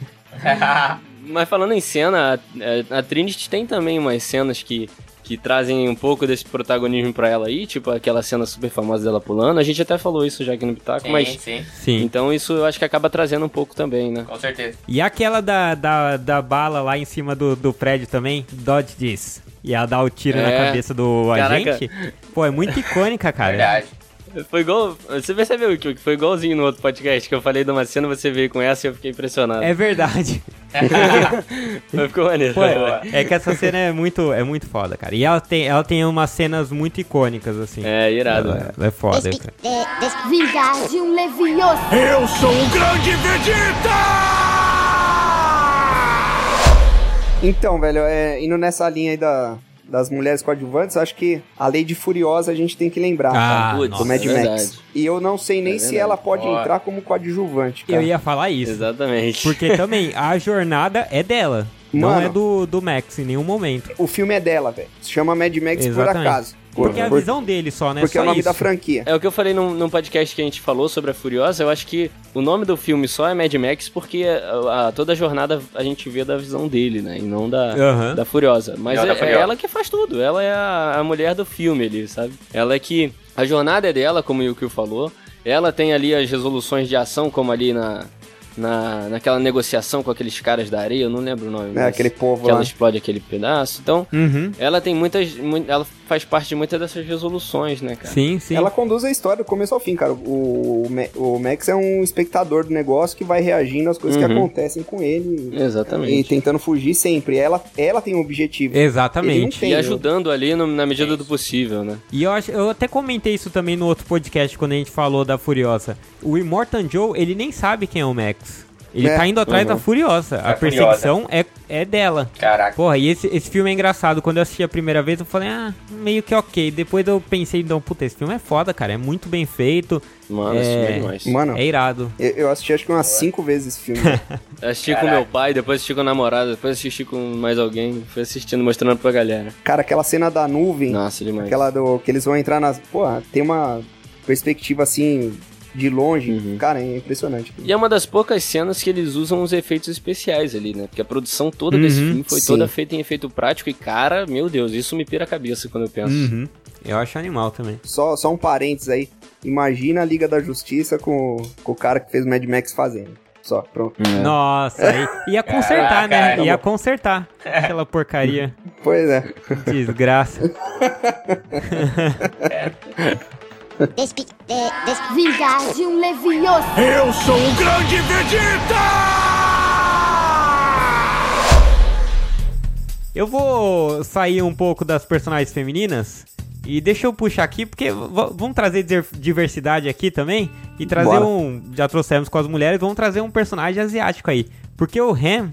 Mas falando em cena, a, a Trinity tem também umas cenas que, que trazem um pouco desse protagonismo pra ela aí, tipo aquela cena super famosa dela pulando. A gente até falou isso já aqui no Pitaco, sim, mas. sim, Sim. Então isso eu acho que acaba trazendo um pouco também, né? com certeza. E aquela da, da, da bala lá em cima do, do prédio também, Dodge diz. E ela dá o tiro na É. cabeça do Caraca. agente. Pô, é muito icônica, cara. Verdade. Foi igual. Você percebeu que foi igualzinho no outro podcast que eu falei de uma cena, você veio com essa e eu fiquei impressionado. É verdade. Mas ficou maneiro. Pô, Boa. é que essa cena é muito, é muito foda, cara. E ela tem, ela tem umas cenas muito icônicas, assim. É, irado. Ela, ela é foda, cara. Vingar de um. Eu sou o grande Vegeta! Então, velho, é, indo nessa linha aí da, das mulheres coadjuvantes, acho que a Lady Furiosa a gente tem que lembrar, Ah, cara, Putz, do Mad é Max. verdade. E eu não sei nem É se ela pode Ó. entrar como coadjuvante, cara. Eu ia falar isso. Exatamente. Porque também a jornada é dela. Não Mano. é do, do Max em nenhum momento. O filme é dela, velho. Se chama Mad Max por Exatamente. acaso. Por- Porque é a visão dele só, né? porque só é o nome isso. da franquia. É o que eu falei num, num podcast que a gente falou sobre a Furiosa. Eu acho que o nome do filme só é Mad Max porque a, a- toda a jornada a gente vê da visão dele, né? E não da, Aham. da Furiosa. Mas Não, é, da é Furiosa. ela que faz tudo. Ela é a, a mulher do filme ali, sabe? Ela é que. A jornada é dela, como o Yukio falou. Ela tem ali as resoluções de ação, como ali na. Na, naquela negociação com aqueles caras da areia, eu não lembro o nome. É, aquele povo Que lá. ela explode aquele pedaço. Então, Uhum. ela tem muitas. mui- ela faz parte de muitas dessas resoluções, né, cara? Sim, sim. Ela conduz a história do começo ao fim, cara. O, o, Ma- o Max é um espectador do negócio que vai reagindo às coisas que Uhum. acontecem com ele e Exatamente. tentando fugir sempre. Ela, ela tem um objetivo. Ele não Exatamente. tem. E ajudando ali no- na medida do possível, né? E eu, acho, eu até comentei isso também no outro podcast quando a gente falou da Furiosa. O Immortan Joe, ele nem sabe quem é o Max. Ele É, tá indo atrás uhum. da Furiosa. a perseguição é, é dela. Caraca. Porra, e esse, esse filme é engraçado. Quando eu assisti a primeira vez, eu falei, ah, meio que ok. Depois eu pensei, não, puta, esse filme é foda, cara. É muito bem feito. Mano, É. isso é demais. Mano, É irado. eu, eu assisti acho que umas cinco vezes esse filme. Eu assisti com Caraca. meu pai, depois assisti com o namorado, depois assisti com mais alguém. Fui assistindo, mostrando pra galera. cara, aquela cena da nuvem, Nossa, demais. aquela do que eles vão entrar nas. Porra, tem uma perspectiva assim de longe. Uhum. Cara, é impressionante. E é uma das poucas cenas que eles usam os efeitos especiais ali, né? Porque a produção toda desse Uhum, filme foi sim. toda feita em efeito prático e, cara, meu Deus, isso me pira a cabeça quando eu penso. Uhum. Eu acho animal também. Só, só um parênteses aí. Imagina a Liga da Justiça com, com o cara que fez o Mad Max fazendo. Só, pronto. É. Nossa, aí ia consertar, né? Caraca, Ia consertar aquela porcaria. Pois é. Desgraça. despi, de, Vingar de um Leviosa. Eu sou o grande Vegeta! Eu vou sair um pouco das personagens femininas e deixa eu puxar aqui, porque vamos trazer diver- diversidade aqui também e trazer Bora. um. Já trouxemos com as mulheres, vamos trazer um personagem asiático aí. Porque o Han.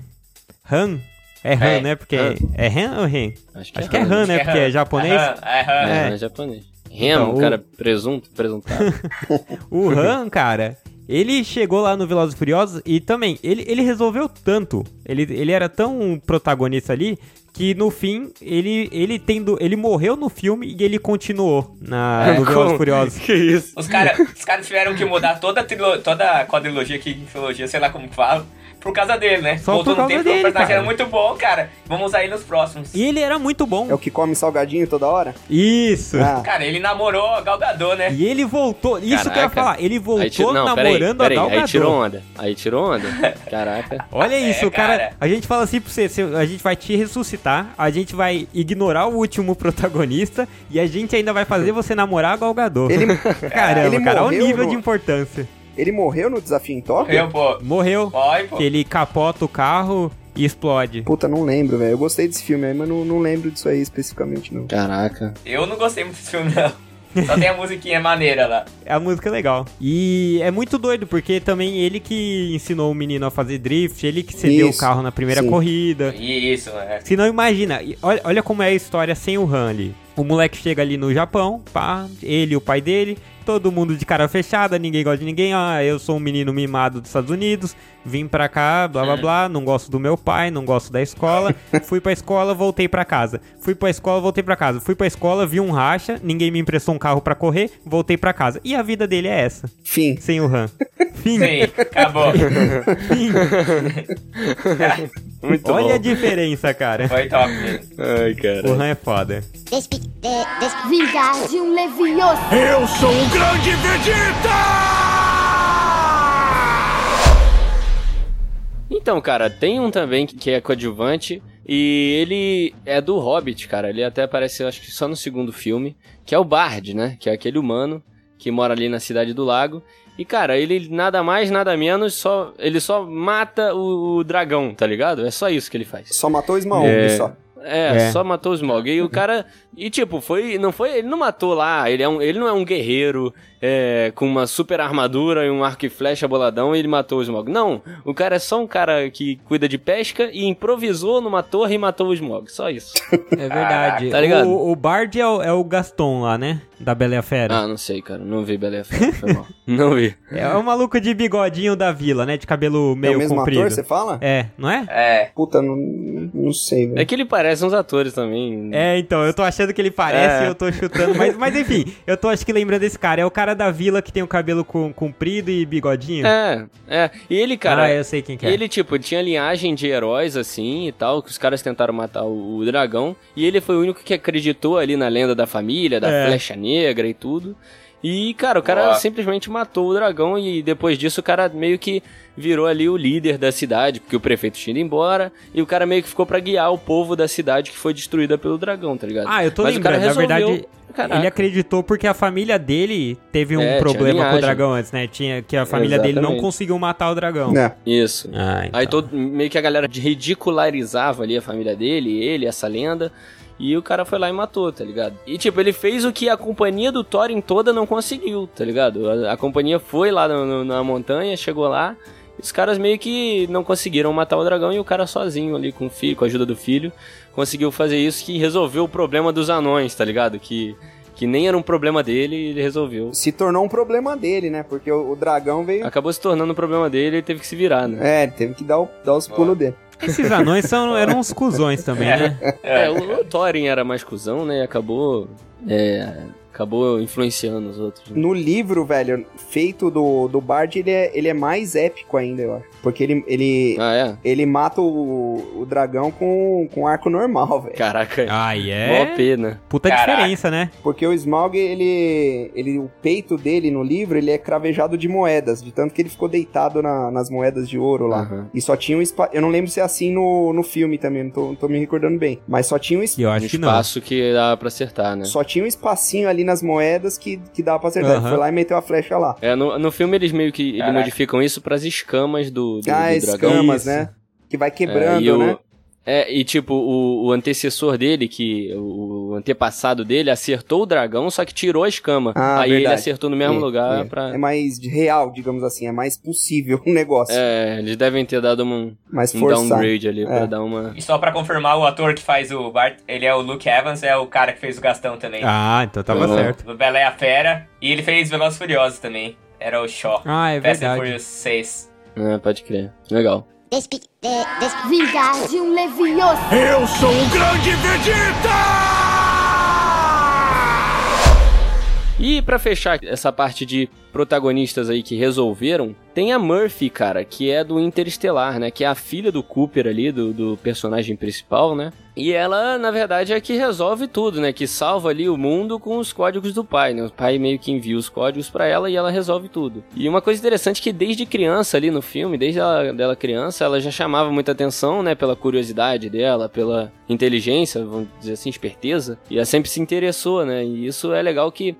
Han. É Han, É, né? Porque. Han. É Han ou Han? Acho que Acho é que é Han. Han, né? Que Porque é Han. japonês. É Han, é Han. É, É. é japonês. Remo, Então, o- cara, presunto, presuntado. O Han, cara, ele chegou lá no Velozes e Furiosos e também, ele, ele resolveu tanto, ele, ele era tão protagonista ali, que no fim, ele, ele tendo, ele morreu no filme e ele continuou na, no Velozes e Como? Furiosos. que isso? Os caras os cara tiveram que mudar toda a, toda a quadrilogia aqui, trilogia, sei lá como fala, por causa dele, né? Só Voltou por no causa tempo, o dele, personagem cara. era muito bom, cara. Vamos usar ele nos próximos. E ele era muito bom. É o que come salgadinho toda hora? Isso. Ah, Cara, ele namorou a Gal Gadot, né? E ele voltou, isso que eu ia Caraca. falar, ele voltou Aí não, peraí, namorando peraí, a Gal aí tirou onda. Aí tirou onda. Caraca. Olha isso, É, cara. cara. A gente fala assim pra você, a gente vai te ressuscitar, a gente vai ignorar o último protagonista e a gente ainda vai fazer você namorar a Gal Gadot. Ele, Caramba, ele cara, olha o nível no- de importância. Ele morreu no desafio em Tóquio? Eu, pô. Morreu, Pode, pô. que ele capota o carro e explode. Puta, não lembro, velho. Eu gostei desse filme aí, mas não, não lembro disso aí especificamente, não. Caraca. Eu não gostei muito desse filme, não. Só tem a musiquinha maneira lá. A música é legal. E é muito doido, porque também ele que ensinou o menino a fazer drift, ele que cedeu Isso, o carro na primeira sim. corrida. Isso, é. Se não imagina, olha, olha como é a história sem o Han ali. O moleque chega ali no Japão, pá, ele e o pai dele, todo mundo de cara fechada, ninguém gosta de ninguém. Ah, eu sou um menino mimado dos Estados Unidos, vim pra cá, blá blá blá, não gosto do meu pai, não gosto da escola. Fui pra escola, voltei pra casa. Fui pra escola, voltei pra casa. Fui pra escola, vi um racha, ninguém me emprestou um carro pra correr, voltei pra casa. E a vida dele é essa, Fim. sem o Han. Fim. Sim, acabou. Fim. Muito Olha a bom. diferença, cara. Foi top mesmo. Ai, O cara. Han é foda. Despi de, des Vingar de um Levioso. Eu sou o grande Vegeta! Então, cara, tem um também que- que é coadjuvante. E ele é do Hobbit, cara. Ele até apareceu, acho que só no segundo filme. Que é o Bard, né? Que é aquele humano que mora ali na Cidade do Lago. E, cara, ele nada mais, nada menos, só ele só mata o, o dragão, tá ligado? É só isso que ele faz. Só matou o Smaug, É. só. É, É. só matou o Smog. E o cara. E tipo, foi. Não foi. Ele não matou lá. Ele, é um, ele não é um guerreiro é, com uma super armadura e um arco e flecha boladão e ele matou o Smog. Não. O cara é só um cara que cuida de pesca e improvisou numa torre e matou o Smog. Só isso. É verdade. Tá ligado? O, o Bard é o, é o Gaston lá, né? Da Bela e a Fera. ah, não sei, cara. Não vi Bela e a Fera, foi mal. Não vi. É o maluco de bigodinho da vila, né? De cabelo É meio o mesmo comprido. ator, você fala? É, não é? É. Puta, não, não sei, velho. É que ele parece uns atores também. É, então, eu tô achando que ele parece É. e eu tô chutando, mas, mas enfim, eu tô acho que lembrando desse cara. É o cara da vila que tem o cabelo com- comprido e bigodinho. É, é. E ele, cara. ah, eu sei quem que é. Ele, tipo, tinha linhagem de heróis, assim, e tal, que os caras tentaram matar o, o dragão, e ele foi o único que acreditou ali na lenda da família, da É. flecha negra e tudo. E, cara, o cara Boa. simplesmente matou o dragão e depois disso o cara meio que virou ali o líder da cidade, porque o prefeito tinha ido embora, e o cara meio que ficou pra guiar o povo da cidade que foi destruída pelo dragão, tá ligado? Ah, eu tô Mas lembrando, na resolveu- verdade, Caraca. ele acreditou porque a família dele teve um É, problema com o dragão antes, né? Tinha, que a família dele não Exatamente. conseguiu matar o dragão. É. Isso. Ah, então. Aí todo, meio que a galera ridicularizava ali a família dele, ele, essa lenda. E o cara foi lá e matou, tá ligado? E tipo, ele fez o que a companhia do Thorin toda não conseguiu, tá ligado? A, a companhia foi lá no- no- na montanha, chegou lá. e Os caras meio que não conseguiram matar o dragão e o cara sozinho ali com o filho, com a ajuda do filho, conseguiu fazer isso que resolveu o problema dos anões, tá ligado? Que, que nem era um problema dele e ele resolveu. Se tornou um problema dele, né? Porque o, o dragão veio. Acabou se tornando um problema dele e ele teve que se virar, né? É, teve que dar, o- dar os pulos dele. Esses anões são, eram uns cuzões também, né? É, o, Thorin era mais cuzão, né? Acabou. É. Acabou influenciando os outros. né? No livro, velho, feito do, do Bard, ele é, ele é mais épico ainda, eu acho. Porque ele, ele, Ah, é? ele mata o, o dragão com, com arco normal, velho. Caraca. Ai, Mó é. pena. Puta Caraca. diferença, né? Porque o Smaug, ele, ele. O peito dele no livro, ele é cravejado de moedas. De tanto que ele ficou deitado na- nas moedas de ouro lá. Aham. E só tinha um espaço. Eu não lembro se é assim no, no filme também, não tô, não tô me recordando bem. Mas só tinha um E espaço. eu Um acho que não. espaço que dá pra acertar, né? Só tinha um espacinho ali nas moedas que, que dava pra acertar. Ele Aham. foi lá e meteu a flecha lá. É, no, no filme eles meio que ele Caraca. modificam isso pras escamas do, do, ah, do dragão. escamas, Isso. né? Que vai É, quebrando, e o- né? É, e tipo, o, o antecessor dele, que o antepassado dele, acertou o dragão, só que tirou a escama. Ah, Aí ele verdade. acertou no mesmo É, lugar é. pra. É mais real, digamos assim. É mais possível o negócio. É, eles devem ter dado um, mais um forçado. downgrade ali pra É. dar uma. E só pra confirmar, o ator que faz o Bart, ele é o Luke Evans, é o cara que fez o Gastão também. Ah, então tava Uhum. certo. Do Bela e a Fera. E ele fez Velozes e Furiosos também. Era o Shaw. Ah, é Fast and verdade. Furious 6. É, pode crer. Legal. despi de, des Vingar de um Levioso. Eu sou o grande Vegeta! E pra fechar essa parte de protagonistas aí que resolveram, tem a Murphy, cara, que é do Interestelar, né? Que é a filha do Cooper ali, do, do personagem principal, né? E ela, na verdade, é que resolve tudo, né? Que salva ali o mundo com os códigos do pai, né? O pai meio que envia os códigos pra ela e ela resolve tudo. E uma coisa interessante é que desde criança ali no filme, desde ela dela criança, ela já chamava muita atenção, né? Pela curiosidade dela, pela inteligência, vamos dizer assim, esperteza. E ela sempre se interessou, né? E isso é legal que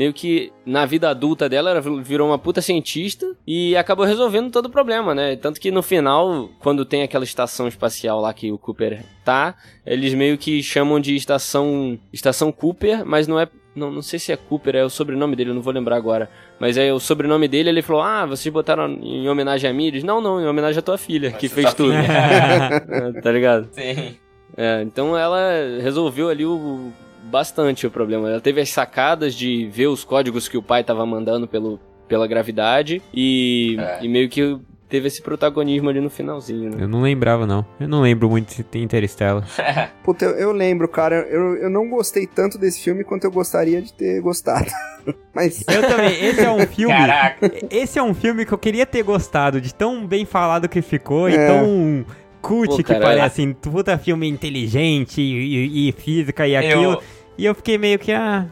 meio que na vida adulta dela ela virou uma puta cientista e acabou resolvendo todo o problema, né? Tanto que no final, quando tem aquela estação espacial lá que o Cooper tá, eles meio que chamam de estação estação Cooper, mas não é não, não sei se é Cooper, é o sobrenome dele, eu não vou lembrar agora. Mas é o sobrenome dele, ele falou: "Ah, vocês botaram em homenagem a mim?" Eles, não, não, em homenagem à tua filha, que fez tudo. filha. tá ligado? Sim. É, então ela resolveu ali o, bastante o problema. Ela teve as sacadas de ver os códigos que o pai tava mandando pelo, pela gravidade e, É. e meio que teve esse protagonismo ali no finalzinho, né? Eu não lembrava, não. Eu não lembro muito de Interstellar. Puta, eu, eu lembro, cara, eu, eu não gostei tanto desse filme quanto eu gostaria de ter gostado. Mas Eu também. Esse é um filme. Caraca. Esse é um filme que eu queria ter gostado, de tão bem falado que ficou e É. tão cult Pô, que parece. assim, Puta filme inteligente e, e- e física e aquilo. Eu, E eu fiquei meio que, ah,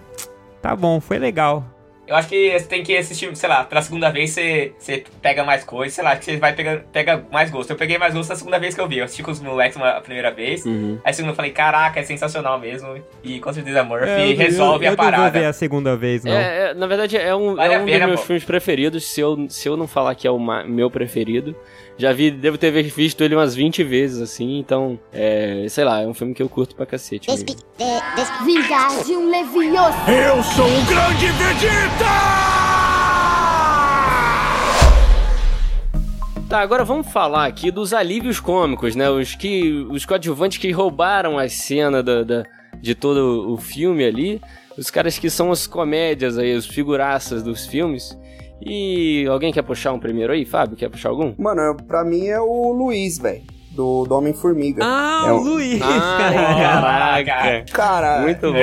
tá bom, foi legal. eu acho que você tem que assistir, sei lá, pela segunda vez você, você pega mais coisa, sei lá, que você vai pegar pega mais gosto. Eu peguei mais gosto na segunda vez que eu vi. Eu assisti com os moleques uma a primeira vez. Uhum. Aí a segunda eu falei, caraca, é sensacional mesmo. E com certeza Murphy É, eu- resolve eu, a eu não vou parada. ver a segunda vez, não. É, é, na verdade, é um, Vale é um pena, dos meus pô. filmes preferidos. Se eu, se eu não falar que é o meu preferido, já vi, devo ter visto ele umas 20 vezes, assim. Então, é, sei lá, é um filme que eu curto pra cacete. Despi de des Vingar de um Leviosa. Eu sou o grande Vegeta! Tá, agora vamos falar aqui dos alívios cômicos, né? Os que. Os coadjuvantes que roubaram a cena da, da- de todo o filme ali. Os caras que são as comédias aí, os figuraças dos filmes. E alguém quer puxar um primeiro aí, Fábio? Quer puxar algum? Mano, eu- pra mim é o Luiz, velho. Do, do Homem-Formiga. Ah, É o Luiz! Ah, caraca! Cara, Muito bom.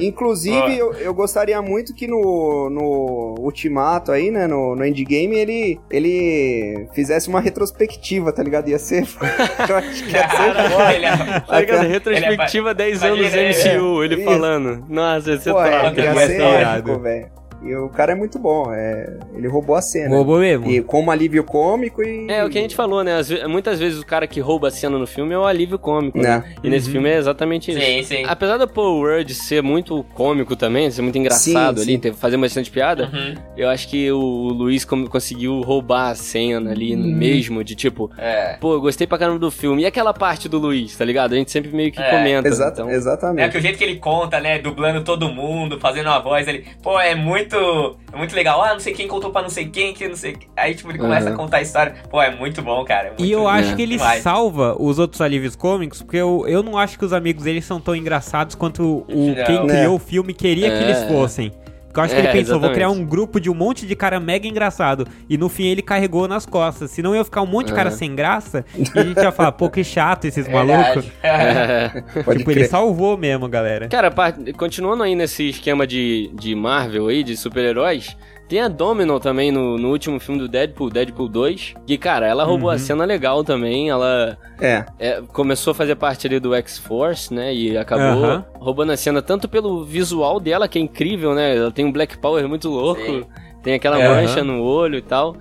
Inclusive eu, eu gostaria muito que no, no Ultimato aí, né, no, no Endgame, ele, ele fizesse uma retrospectiva, tá ligado? Ia ser... eu acho que ia ser Cara, foda. ele é- Tá ligado? Aquela- Retrospectiva 10 anos MCU, ele Isso. falando. Nossa, você Pô, é, tá. Outra ia ser épico, velho. E o cara é muito bom, é, ele roubou a cena. Roubou mesmo. E como alívio cômico e... É, o que a gente falou, né? Muitas vezes o cara que rouba a cena no filme é o alívio cômico, né? Né? E nesse filme é exatamente isso. Sim, sim. Apesar do Paul Rudd ser muito cômico também, ser muito engraçado Sim, ali, sim. ter- fazer bastante piada, Uhum. eu acho que o Luiz com- conseguiu roubar a cena ali Uhum. mesmo, de tipo, É. pô, eu gostei pra caramba do filme. E aquela parte do Luiz, tá ligado? A gente sempre meio que É, comenta. Exata- então... É Exatamente. que o jeito que ele conta, né? Dublando todo mundo, fazendo a voz, ele. Pô, é muito. É muito legal. Ah, não sei quem contou pra não sei quem, que não sei. Aí, tipo, ele começa Uhum. a contar a história. Pô, é muito bom, cara. é muito E eu bom. acho que ele Demais. salva os outros alívios cômicos, porque eu, eu não acho que os amigos dele são tão engraçados quanto o, Não. quem É. criou o filme queria que É. eles fossem. Porque eu acho que É, ele pensou, vou criar exatamente. um grupo de um monte de cara mega engraçado. E no fim ele carregou nas costas. Senão ia ficar um monte de cara É. sem graça. E a gente ia falar, pô, que chato esses malucos. É. Tipo, crer. ele salvou mesmo, galera. Cara, continuando aí nesse esquema de, de Marvel aí, de super-heróis, tem a Domino também no, no último filme do Deadpool, Deadpool 2, que, cara, ela roubou Uhum. a cena legal também, ela É, é, começou a fazer parte ali do X-Force, né, e acabou Aham. roubando a cena tanto pelo visual dela, que é incrível, né, ela tem um Black Power muito louco, Sim. tem aquela Aham. mancha no olho e tal...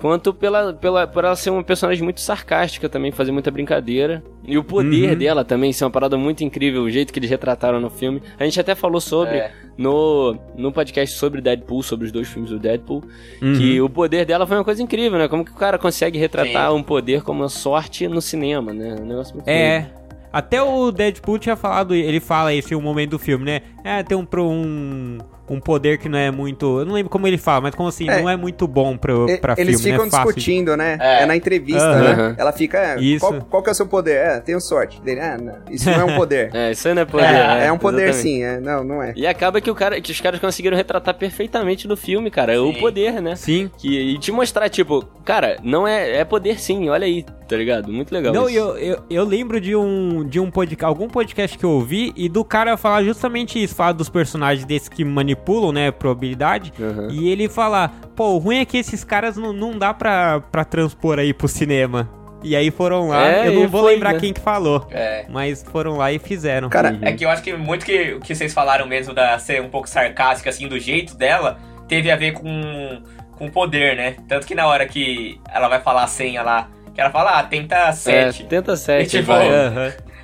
Quanto pela, pela, por ela ser uma personagem muito sarcástica também, fazer muita brincadeira. E o poder Uhum. dela também ser uma parada muito incrível, o jeito que eles retrataram no filme. A gente até falou sobre É. no, no podcast sobre Deadpool, sobre os dois filmes do Deadpool, Uhum. que o poder dela foi uma coisa incrível, né? Como que o cara consegue retratar Sim. um poder como uma sorte no cinema, né? Um negócio muito. É. Até o Deadpool tinha falado, ele fala esse um momento do filme, né? É, tem um, pro- um, um poder que não é muito. Eu não lembro como ele fala, mas como assim, É. não é muito bom pro, E- pra Eles filme, ficam né? Fácil de- discutindo, né? É. É. na entrevista, né? Ela fica, é, Isso. qual, qual que é o seu poder? É, tenho sorte. Dele, ah, não, isso não é um poder. É, isso não é poder. É, é, um poder exatamente. sim, é, não, não é. E acaba que, o cara, que os caras conseguiram retratar perfeitamente no filme, cara. O Sim. poder, né? Sim. Que, e te mostrar, tipo, cara, não é, é poder sim, olha aí, tá ligado? Muito legal. Não, isso. eu, eu, eu lembro de um de um podcast, algum podcast que eu ouvi e do cara falar justamente isso, falar dos personagens desses que manipulam, né, probabilidade. Aham. E ele falar, pô, o ruim é que esses caras não, não dá pra, pra transpor aí pro cinema. E aí foram lá, É, eu não vou foi, lembrar né? quem que falou, É. mas foram lá e fizeram. Cara, É que eu acho que muito que o que vocês falaram mesmo da ser um pouco sarcástica, assim, do jeito dela, teve a ver com com o poder, né? Tanto que na hora que ela vai falar a senha lá, que ela fala, ah, tenta É, sete. tenta sete, E tipo, vai.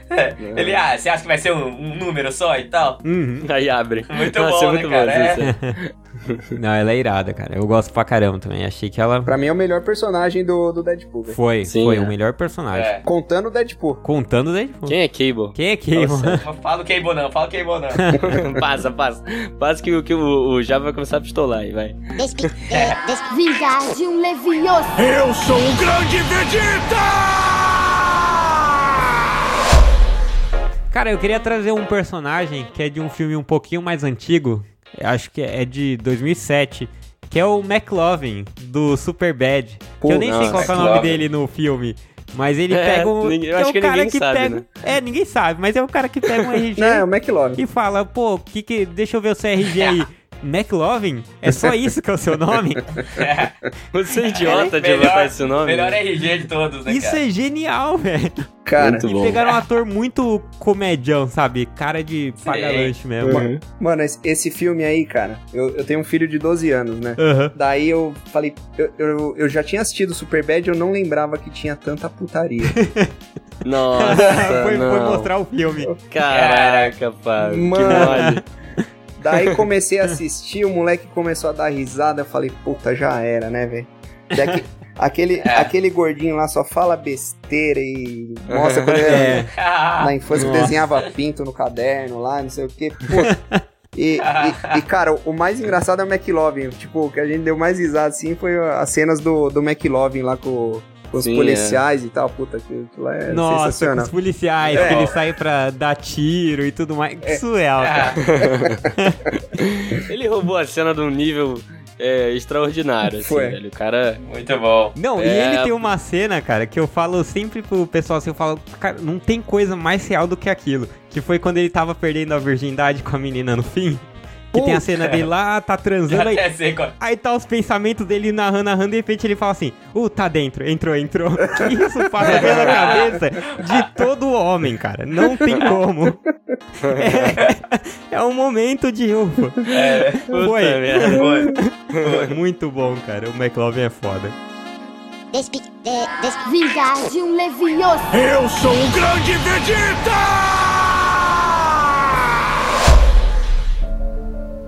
Ele, ah, você acha que vai ser um, um número só e tal? Uhum. Aí abre. Muito Nossa, bom, é muito né, cara? bom isso. Não, ela é irada, cara. Eu gosto pra caramba também. Achei que ela pra mim é o melhor personagem do, do Deadpool, velho. foi, Sim, foi é. o melhor personagem. É. Contando o Deadpool. Contando daí. Quem é Cable? Quem é quem, Nossa. Não fala o Cable não, fala o Cable não. passa, passa. Passa que, o- que o, o Java vai começar a pistolar aí, vai. despi de des Vingar de um Leviosa. Eu sou o grande Vegeta! Cara, eu queria trazer um personagem que é de um filme um pouquinho mais antigo, acho que é de 2007, que é o McLovin, do Superbad. Que eu nem sei nossa, qual que é o nome dele no filme. Mas ele É, pega um. ninguém- eu é acho o que cara ninguém que sabe, pega. né? É, ninguém sabe, mas é o cara que pega um RG Não, é o McLovin. e fala, pô, que que. Deixa eu ver o seu RG aí. McLovin? É só isso que é o seu nome? Você é idiota de Melhor- botar esse nome. Melhor? RG de todos, né, Isso cara? é genial, velho. Cara, Muito E bom. pegaram um ator muito comedião, sabe? Cara de paga Sim. lanche mesmo. Uhum. mano, esse, esse filme aí, cara, eu, eu tenho um filho de 12 anos, né? Aham. Daí eu falei, eu, eu, eu já tinha assistido Superbad, eu não lembrava que tinha tanta putaria. Nossa, foi, não. foi mostrar o filme. Caraca. Que Mano. Daí comecei a assistir, o moleque começou a dar risada, eu falei, puta, já era, né, velho? Aque- Aquele, É. aquele gordinho lá só fala besteira e mostra quando ele É. Na infância Nossa. desenhava pinto no caderno lá, não sei o que. Pô. E, e- e, cara, o mais engraçado é o McLovin. Tipo, o que a gente deu mais risada assim foi as cenas do, do McLovin lá com, com os Sim, policiais e tal. Puta, aquilo, aquilo é Nossa, com sensacional. os policiais, É. que ele sai pra dar tiro e tudo mais. Que surreal, cara. Ele roubou a cena de um nível é, extraordinário, assim, Foi. velho. O cara. muito bom. Não, e É. ele tem uma cena, cara, que eu falo sempre pro pessoal assim, eu falo, cara, não tem coisa mais real do que aquilo. Que foi quando ele tava perdendo a virgindade com a menina no fim. Que tem a cena dele lá, tá transando, aí, aí tá os pensamentos dele narrando, narrando, de repente ele fala assim, uh, tá dentro, entrou, entrou. Que isso passa pela cabeça de todo homem, cara. Não tem como. É, é um momento de ufa. Puta Foi. merda. Foi. Muito bom, cara. O McLovin é foda. Despi de des Vingar de um Leviosa. Eu sou o grande Vegeta!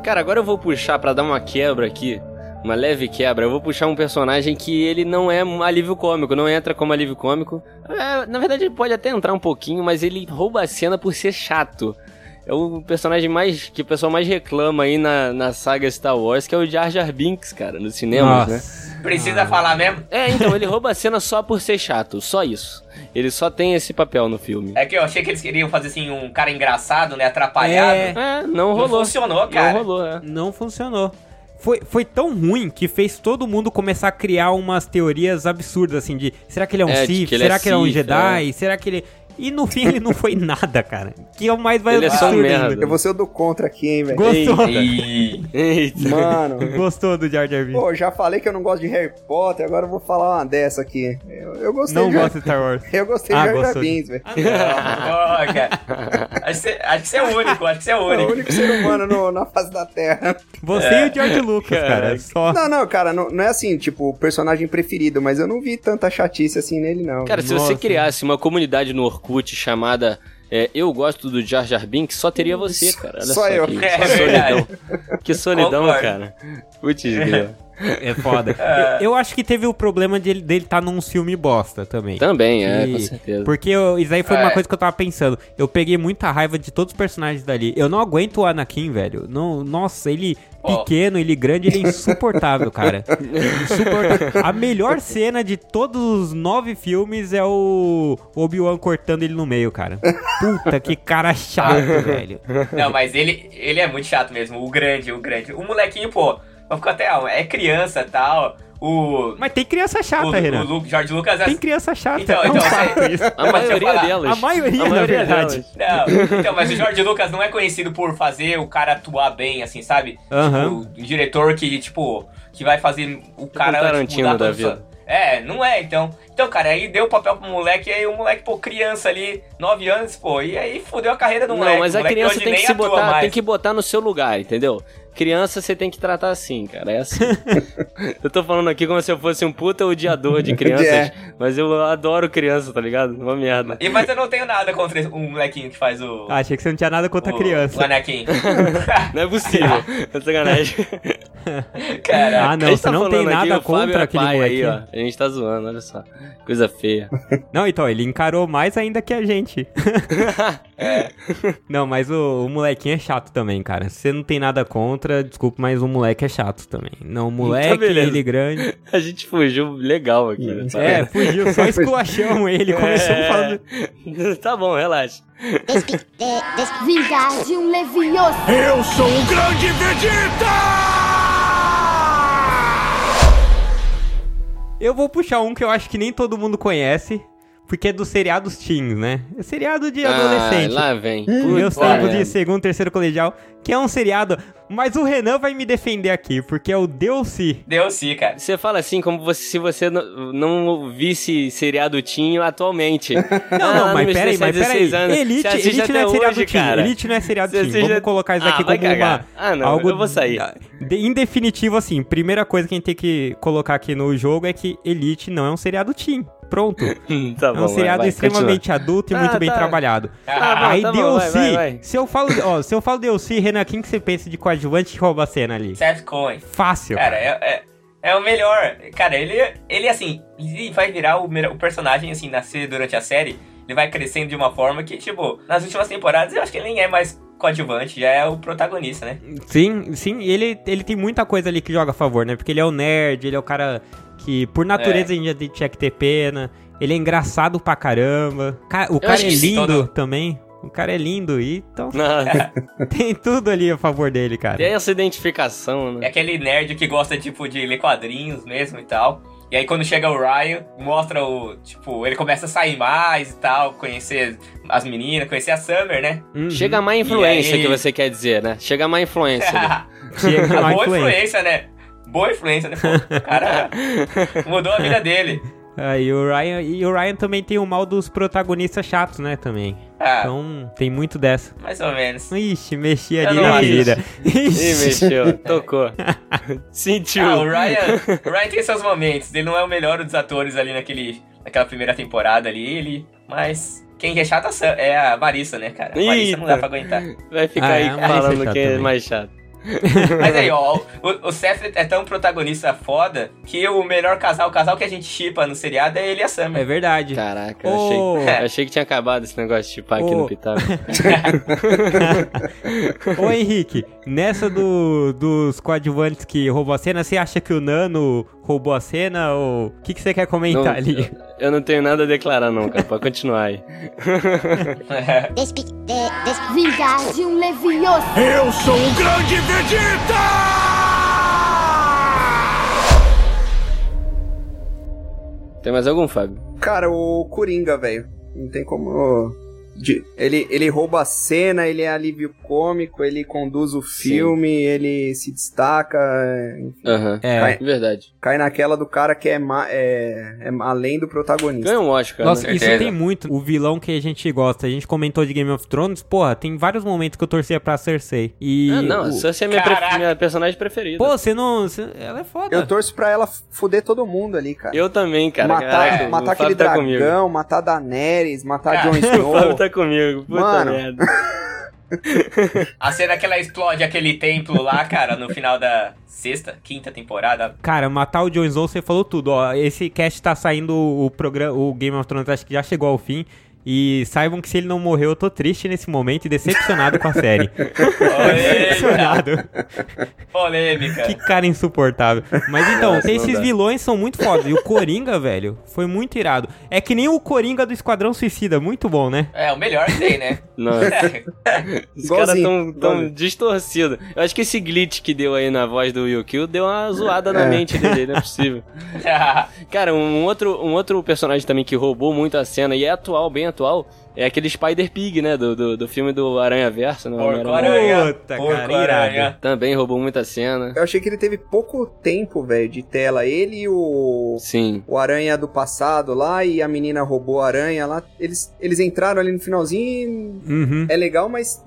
Cara, agora eu vou puxar pra dar uma quebra aqui. Uma leve quebra. Eu vou puxar um personagem que ele não é um alívio cômico, não entra como alívio cômico. É, na verdade, ele pode até entrar um pouquinho, mas ele rouba a cena por ser chato. É o personagem mais que o pessoal mais reclama aí na, na saga Star Wars, que é o Jar Jar Binks, cara, nos cinemas, né? Precisa falar mesmo? É, então, ele rouba a cena só por ser chato, só isso. Ele só tem esse papel no filme. É que eu achei que eles queriam fazer assim um cara engraçado, né? Atrapalhado. É. É, não Não rolou. funcionou, cara. Não rolou, é. Não funcionou. Foi, foi tão ruim que fez todo mundo começar a criar umas teorias absurdas, assim, de será que ele é um É, Sith? que ele será é que ele é um Jedi? Será que ele. E no fim ele não foi nada, cara. Que é o mais vai Ele é só um merda. Eu vou ser o do contra aqui, hein, velho. Gostou? E... Eita. Mano. Gostou do Jar Jar Binks? Pô, já falei que eu não gosto de Harry Potter, agora eu vou falar uma dessa aqui. Eu, eu gostei Não de gosta de Star Wars. Eu gostei Ah, de Jar Jar gostou Binks, velho. Ó, cara. Acho que, você, acho que você é o único, acho que você é o É o único. único ser humano no- na face da Terra. Você e o George Lucas, cara. Caraca. Só. Não, não, cara, não, não é assim, tipo, o personagem preferido, mas eu não vi tanta chatice assim nele, não. Cara, se Nossa. você criasse uma comunidade no Orkut chamada é, Eu Gosto do Jar Jar Binks, só teria você, cara. Olha Só eu. Que, É solidão. Que solidão, Concordo. cara. Putz, grila. É foda. Eu, eu acho que teve o problema de ele- dele estar num filme bosta também. Também, é, E- com certeza. Porque eu- isso aí foi uma É. coisa que eu tava pensando. Eu peguei muita raiva de todos os personagens dali. Eu não aguento o Anakin, velho. Não, nossa, ele Ó. pequeno, ele grande, ele é insuportável, cara. Insuportável. A melhor cena de todos os nove filmes é o Obi-Wan cortando ele no meio, cara. Puta, que cara chato, velho. Não, mas ele, ele é muito chato mesmo. O grande, o grande. O molequinho, pô, vai ficar até. É criança e tal. O. Mas tem criança chata, o, Renan. o George Lucas é. Tem criança chata. Então, é um então, fato você- isso. A maioria delas. A maioria, a na maioria verdade. delas. Não, então, mas o George Lucas não é conhecido por fazer o cara atuar bem, assim, sabe? Aham. Tipo, o diretor que, tipo, que vai fazer o cara. um Tarantino mudar da o vida. É, não é, então. Então, cara, aí deu o papel pro moleque, e aí o moleque, pô, criança ali, 9 anos, pô, e aí fudeu a carreira do moleque. Não, mas O a moleque criança tem que se botar, mais. tem que botar no seu lugar, entendeu? Criança você tem que tratar assim, cara. É assim. eu tô falando aqui como se eu fosse um puta odiador de crianças, É. mas eu adoro criança, tá ligado? Uma merda. E, mas eu não tenho nada contra o molequinho que faz o. Ah, achei que você não tinha nada contra o, a criança. O Anakin. Não é possível. É sacanagem. Caraca. Ah, não, gente você tá não tem aqui, nada Fábio contra é aquele pai aí, molequinho. ó. A gente tá zoando, olha só. Coisa feia. Não, então, ele encarou mais ainda que a gente. Não, mas o, o molequinho é chato também, cara. Você não tem nada contra. Outra, desculpa, mas o moleque é chato também. Não, o moleque, beleza. ele grande. A gente fugiu legal aqui. né? É, fugiu, só esculachamos ele. Começamos É. falando. tá bom, relaxa. De um Leviosa. Eu sou o grande Vegeta! Eu vou puxar um que eu acho que nem todo mundo conhece, porque é dos seriados teens, né? É seriado de adolescente. Ah, lá vem. Meus Puta tempos merda. de segundo, terceiro colegial, que é um seriado. Mas o Renan vai me defender aqui, porque é o Delci. Deu sim, cara. Você fala assim como você- se você não, não visse seriado Tinho atualmente. Não, não, mas peraí, mas peraí. Elite, Você assiste Elite não é seriado hoje, teen. cara. Elite não é seriado Você teen. assiste- Vamos colocar isso Ah, aqui vai como uma. cagar. Ah, não, algo eu vou sair. de- em definitivo, assim, primeira coisa que a gente tem que colocar aqui no jogo é que Elite não é um seriado teen. Pronto. tá É bom, um seriado vai, vai, extremamente adulto e Tá, muito bem tá. trabalhado. Tá bom, Aí tá DLC, se eu falo, ó, se eu falo DLC, Renan, quem que você pensa de coadjuvante que rouba a cena ali? Seth Cohen. Fácil. Cara, é, é, é o melhor. Cara, ele, ele assim, ele vai virar o, o personagem, assim, nascer durante a série. Ele vai crescendo de uma forma que, tipo, nas últimas temporadas eu acho que ele nem é mais coadjuvante, já é o protagonista, né? Sim, sim, e ele, ele tem muita coisa ali que joga a favor, né? Porque ele é o nerd, ele é o cara que, por natureza, a gente já tinha que ter pena. Ele é engraçado pra caramba. Ca- O cara é lindo todo- também. O cara é lindo e então tem tudo ali a favor dele, cara. tem essa identificação, É né? aquele nerd que gosta, tipo, de ler quadrinhos mesmo e tal. E aí quando chega o Ryan, mostra o, tipo, ele começa a sair mais e tal, conhecer as meninas, conhecer a Summer, né? Uhum. Chega má influência aí? que você quer dizer, né? Chega má influência. ali. Chega má Boa influência. né? Boa influência, né? Pô, o cara mudou a vida dele. Aí o Ryan, e o Ryan também tem o mal dos protagonistas chatos, né, também. Ah, Então, tem muito dessa. mais ou menos. Ixi, mexi ali na acho. vida. Ih, Ixi. mexeu, tocou. Sentiu. Ah, o Ryan, o Ryan tem seus momentos. Ele não é o melhor dos atores ali naquele, naquela primeira temporada ali, ele, mas quem é chato é a é Marissa, né, cara? A Marissa não dá Eita. pra aguentar. Vai ficar Ah, aí é, isso é falando chato que é mais chato. Mas aí, ó, o, o Seth é tão protagonista foda que o melhor casal, o casal que a gente chipa no seriado é ele e a Summer. É verdade. Caraca, eu Ô. achei, achei que tinha acabado esse negócio de chipar aqui Ô. no Pitaco. Ô Henrique, nessa do, dos coadjuvantes que roubou a cena, você acha que o Nano roubou a cena ou o que, que você quer comentar Não, ali? Eu não tenho nada a declarar não, cara. Pode continuar aí. despi de des Vingar de um Leviosa. Eu sou o grande Vegeta! Tem mais algum, Fábio? Cara, o Coringa, velho. Não tem como. De- Ele, ele rouba a cena, ele é alívio cômico, ele conduz o filme, ele se destaca. é, enfim, Aham. É. Cai, Verdade. cai naquela do cara que é, ma- é, é além do protagonista. Ganhou um Oscar, Nossa, né? isso Certeza. tem muito. O vilão que a gente gosta. A gente comentou de Game of Thrones. Porra, tem vários momentos que eu torcia pra Cersei. E. Ah, não, o- Cersei é minha, pre- minha personagem preferida. Pô, você não. você- Ela é foda. Eu torço pra ela fuder todo mundo ali, cara. Eu também, cara. matar matar aquele tá comigo. dragão, matar Daenerys, matar Jon Snow. Comigo. Puta Mano. merda. A cena que ela explode aquele templo lá, cara, no final da sexta, quinta temporada. Cara, matar o Jon Snow, você falou tudo. Ó, esse cast tá saindo o programa, o Game of Thrones acho que já chegou ao fim. E saibam que se ele não morreu, eu tô triste nesse momento e decepcionado com a série. decepcionado. Polêmica. Que cara insuportável. Mas então, Nossa, esses vilões são muito fodas. E o Coringa, velho, foi muito irado. É que nem o Coringa do Esquadrão Suicida, muito bom, né? É, o melhor que tem, né? Nossa, os caras tão, tão distorcidos. Eu acho que esse glitch que deu aí na voz do Yukio deu uma zoada na É. mente dele, não é possível. Cara, um outro, um outro personagem também que roubou muito a cena e é atual, bem atual, é aquele Spider Pig, né? Do, do, do filme do Aranha Verso, né? Porco aranha. Puta, Porco cara, aranha. Também roubou muita cena. Eu achei que ele teve pouco tempo, velho, de tela. Ele e o. Sim. O Aranha do passado lá e a menina roubou a aranha lá. Eles, eles entraram ali no finalzinho. Uhum. É legal, mas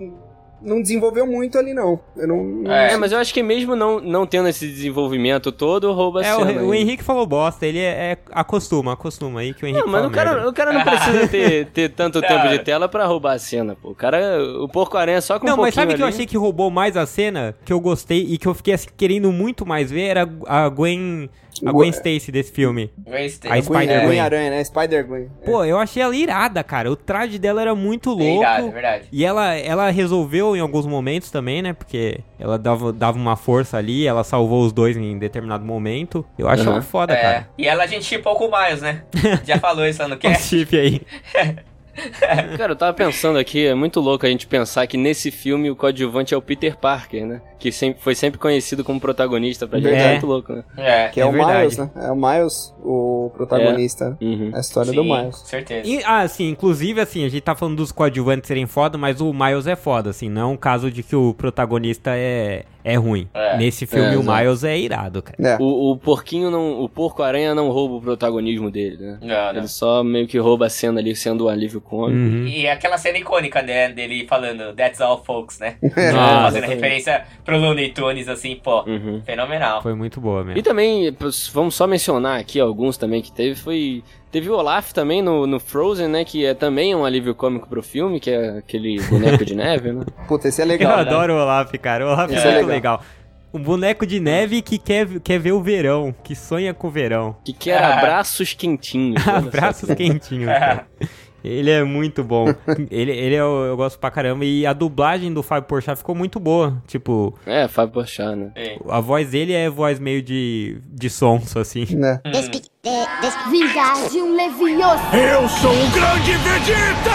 não desenvolveu muito ali, não. Eu não. não- É. É, mas eu acho que mesmo não, não tendo esse desenvolvimento todo, rouba a É, o, cena. o aí. Henrique falou bosta, ele é, é acostuma, acostuma aí que o Henrique Não, mas o cara, merda. o cara não precisa ter, ter tanto Não. tempo de tela pra roubar a cena, pô. O cara, o porco-aranha só com Não, um pouquinho mas sabe que eu achei que roubou mais a cena, que eu gostei e que eu fiquei assim, querendo muito mais ver, era a Gwen A Gwen Stacy desse filme. Gwen Stacy. A Gwen, Spider é, Gwen. Aranha, né? Spider-Gwen. Pô, eu achei ela irada, cara. O traje dela era muito É louco. irado, é verdade. E ela, ela resolveu em alguns momentos também, né? Porque ela dava, dava uma força ali, ela salvou os dois em determinado momento. Eu acho Uhum. ela foda, É, cara. e ela a gente chipou com o Miles, né? Já falou isso lá no cast. chip aí. Cara, eu tava pensando aqui, é muito louco a gente pensar que nesse filme o coadjuvante é o Peter Parker, né? Que sempre, foi sempre conhecido como protagonista pra gente. É. É muito louco, né? É. Que é, É o verdade. Miles, né? É o Miles, o protagonista. Uhum. É a história Sim, do Miles. certeza. E, ah, sim, inclusive, assim, a gente tá falando dos coadjuvantes serem foda, mas o Miles é foda, assim, não é um caso de que o protagonista é, é ruim. É. Nesse filme, É, o. Miles é irado, cara. É. O, o porquinho não. O porco-aranha não rouba o protagonismo dele, né? Não, não. Ele só meio que rouba a cena ali sendo um alívio cômico. Uhum. E aquela cena icônica, né, dele falando That's all folks, né? Ah, Fazendo referência pro Looney Tunes, assim, pô, Uhum. fenomenal. Foi muito boa E mesmo. também, vamos só mencionar aqui alguns também que teve, foi... Teve o Olaf também no, no Frozen, né, que é também um alívio cômico pro filme, que é aquele boneco de neve, né? Puta, esse é Eu legal. né? adoro o Olaf, cara. O Olaf é, é muito legal. legal. Um boneco de neve que quer, quer ver o verão, que sonha com o verão. Que quer abraços quentinhos. Abraços quentinhos, cara. Ele é muito bom. Ele, ele eu, eu gosto pra caramba. E a dublagem do Fábio Porchat ficou muito boa. Tipo, É, Fábio Porchat, né? Sim. a voz dele é voz meio de, de sonso, assim. Né? Despi de um Leviosa. Eu sou o grande Vegeta!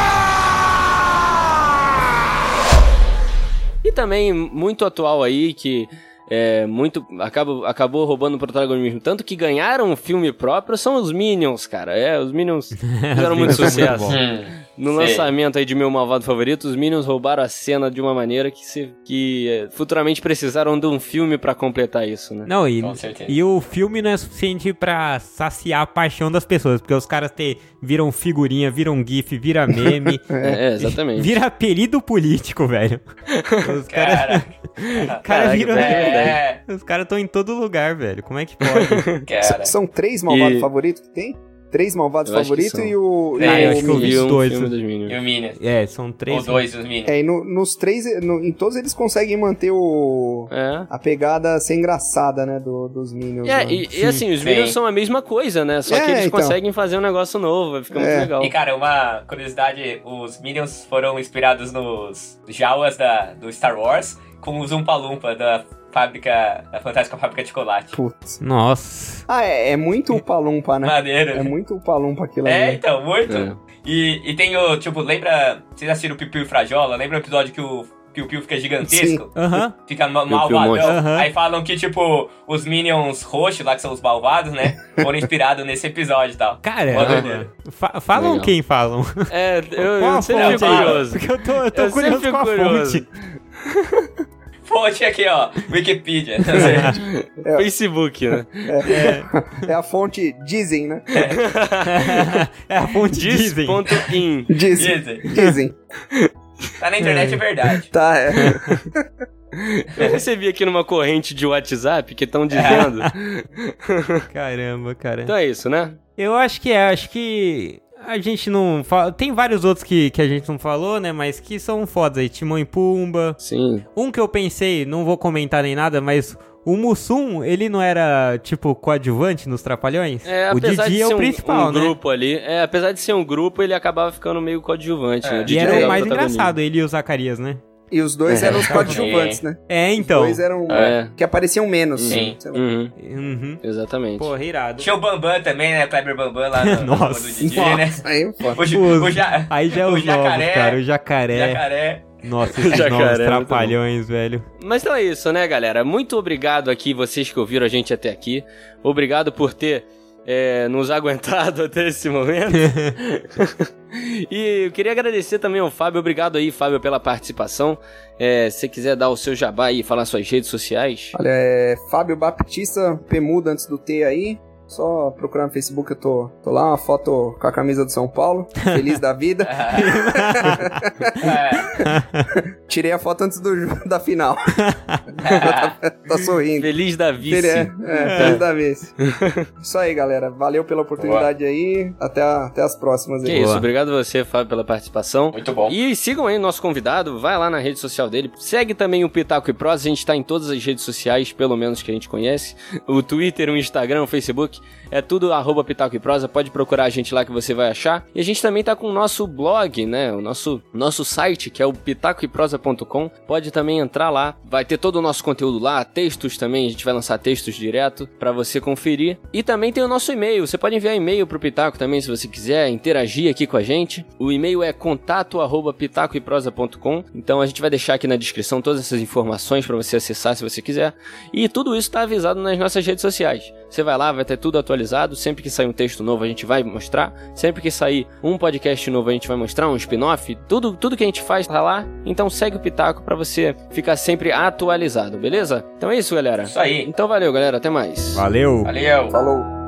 E também muito atual aí, que é muito acaba, acabou roubando o protagonismo. Tanto que ganharam um filme próprio são os Minions, cara. É, os Minions fizeram muito muito sucesso. Hum, No Sei. lançamento aí de Meu Malvado Favorito, os Minions roubaram a cena de uma maneira que, se, que é, futuramente precisaram de um filme pra completar isso, né? Não, e, Com certeza. e o filme não é suficiente pra saciar a paixão das pessoas, porque os caras te, viram figurinha, viram gif, vira meme, É, é, exatamente. vira apelido político, velho. Os caras Cara, cara Caraca, viram... é, Os caras estão em todo lugar, velho. Como é que pode? cara. São três malvados E- favoritos que tem? Três malvados favoritos e o. É, e eu o acho que eu vi os dois. filme dos E Minions. o Minions. é, são três. Ou dois, os Minions. É, e no- nos três, no- em todos eles conseguem manter o. É. A pegada ser engraçada, né? Do, dos Minions. É, né? e, e assim, os Sim. Minions são a mesma coisa, né? Só É, que eles então. conseguem fazer um negócio novo, fica muito É. legal. E cara, uma curiosidade, os Minions foram inspirados nos Jawas da, do Star Wars com os Umpa Lumpa da fábrica, da Fantástica Fábrica de Chocolate. Putz. Nossa. Ah, é, é muito o palumpa, né? Maneiro. É muito o palumpa aquilo É, ali. então, muito. É. E, e tem o, tipo, lembra, vocês assistiram o Piu Piu e Frajola? Lembra o episódio que o Piu Piu fica gigantesco? Aham. Fica malvadão. Aham. Aí falam que, tipo, os Minions roxos lá, que são os malvados, né? Foram inspirados nesse episódio e tal. Cara, fa- falam Legal. quem falam? É, eu, eu sempre fico curioso. Porque eu tô, eu tô Eu curioso com a curioso. fonte. Fonte aqui, ó. Wikipedia. Facebook, né? É a fonte dizem, né? é a fonte dizem. Dizem. Dizem. Dizem. Tá na internet, é verdade. Tá, é. Eu recebi aqui numa corrente de WhatsApp que estão dizendo. Caramba, cara. Então é isso, né? Eu acho que é, acho que a gente não fala. Tem vários outros que, que a gente não falou, né? Mas que são fodas aí. Timão e Pumba. Sim. Um que eu pensei, não vou comentar nem nada, mas o Mussum, ele não era, tipo, coadjuvante nos Trapalhões? É, o Didi de é o um, principal, um né? grupo ali, é, apesar de ser um grupo, ele acabava ficando meio coadjuvante. É. né? E E Didi era pegava o mais engraçado, ele e o Zacarias, né? E os dois É, eram os coadjuvantes, né? É, Os então. dois eram. É. Que apareciam menos. Sim. lá. Uhum, Uhum. exatamente. Porra, irado. Tinha o Bambam também, né? Kleber Bambam lá no, no Nossa. do Didi, né? Nossa, aí, pô. O, ja- o, ja- Aí já é o os novos, jacaré, cara. O jacaré. jacaré. Nossa, esses Jacaré, novos trapalhões, velho. Mas então é isso, né, galera? Muito obrigado aqui, vocês que ouviram a gente até aqui. Obrigado por ter é, nos aguentado até esse momento. e eu queria agradecer também ao Fábio. Obrigado aí, Fábio, pela participação. É, se você quiser dar o seu jabá aí e falar suas redes sociais. Olha, é Fábio Baptista, Pemuda antes do T aí. Só procurar no Facebook, eu tô, tô lá, uma foto com a camisa do São Paulo, feliz da vida. É. Tirei a foto antes do, da final. tá, tá sorrindo. Feliz da vice. É, é, feliz da vez. Isso aí, galera. Valeu pela oportunidade aí. Até, a- até as próximas Que aí. isso, obrigado você, Fábio, pela participação. Muito bom. E sigam aí o nosso convidado, vai lá na rede social dele, segue também o Pitaco e Prosa, a gente tá em todas as redes sociais, pelo menos que a gente conhece, o Twitter, o Instagram, o Facebook, é tudo arroba Pitaco e Prosa, pode procurar a gente lá que você vai achar. E a gente também tá com o nosso blog, né, o nosso, nosso site, que é o pitacoeprosa.com, pode também entrar lá, vai ter todo o nosso conteúdo lá, textos também, a gente vai lançar textos direto pra você conferir. E também tem o nosso e-mail, você pode enviar e-mail pro Pitaco também se você quiser interagir aqui com a gente. O e-mail é contato arroba pitacoeprosa.com. Então a gente vai deixar aqui na descrição todas essas informações para você acessar se você quiser. E tudo isso está avisado nas nossas redes sociais. Você vai lá, vai ter tudo atualizado. Sempre que sair um texto novo a gente vai mostrar. Sempre que sair um podcast novo a gente vai mostrar um spin-off. Tudo, tudo que a gente faz tá lá. Então segue o Pitaco para você ficar sempre atualizado, beleza? Então é isso, galera. Isso aí. Então valeu, galera. Até mais. Valeu. Valeu. Falou.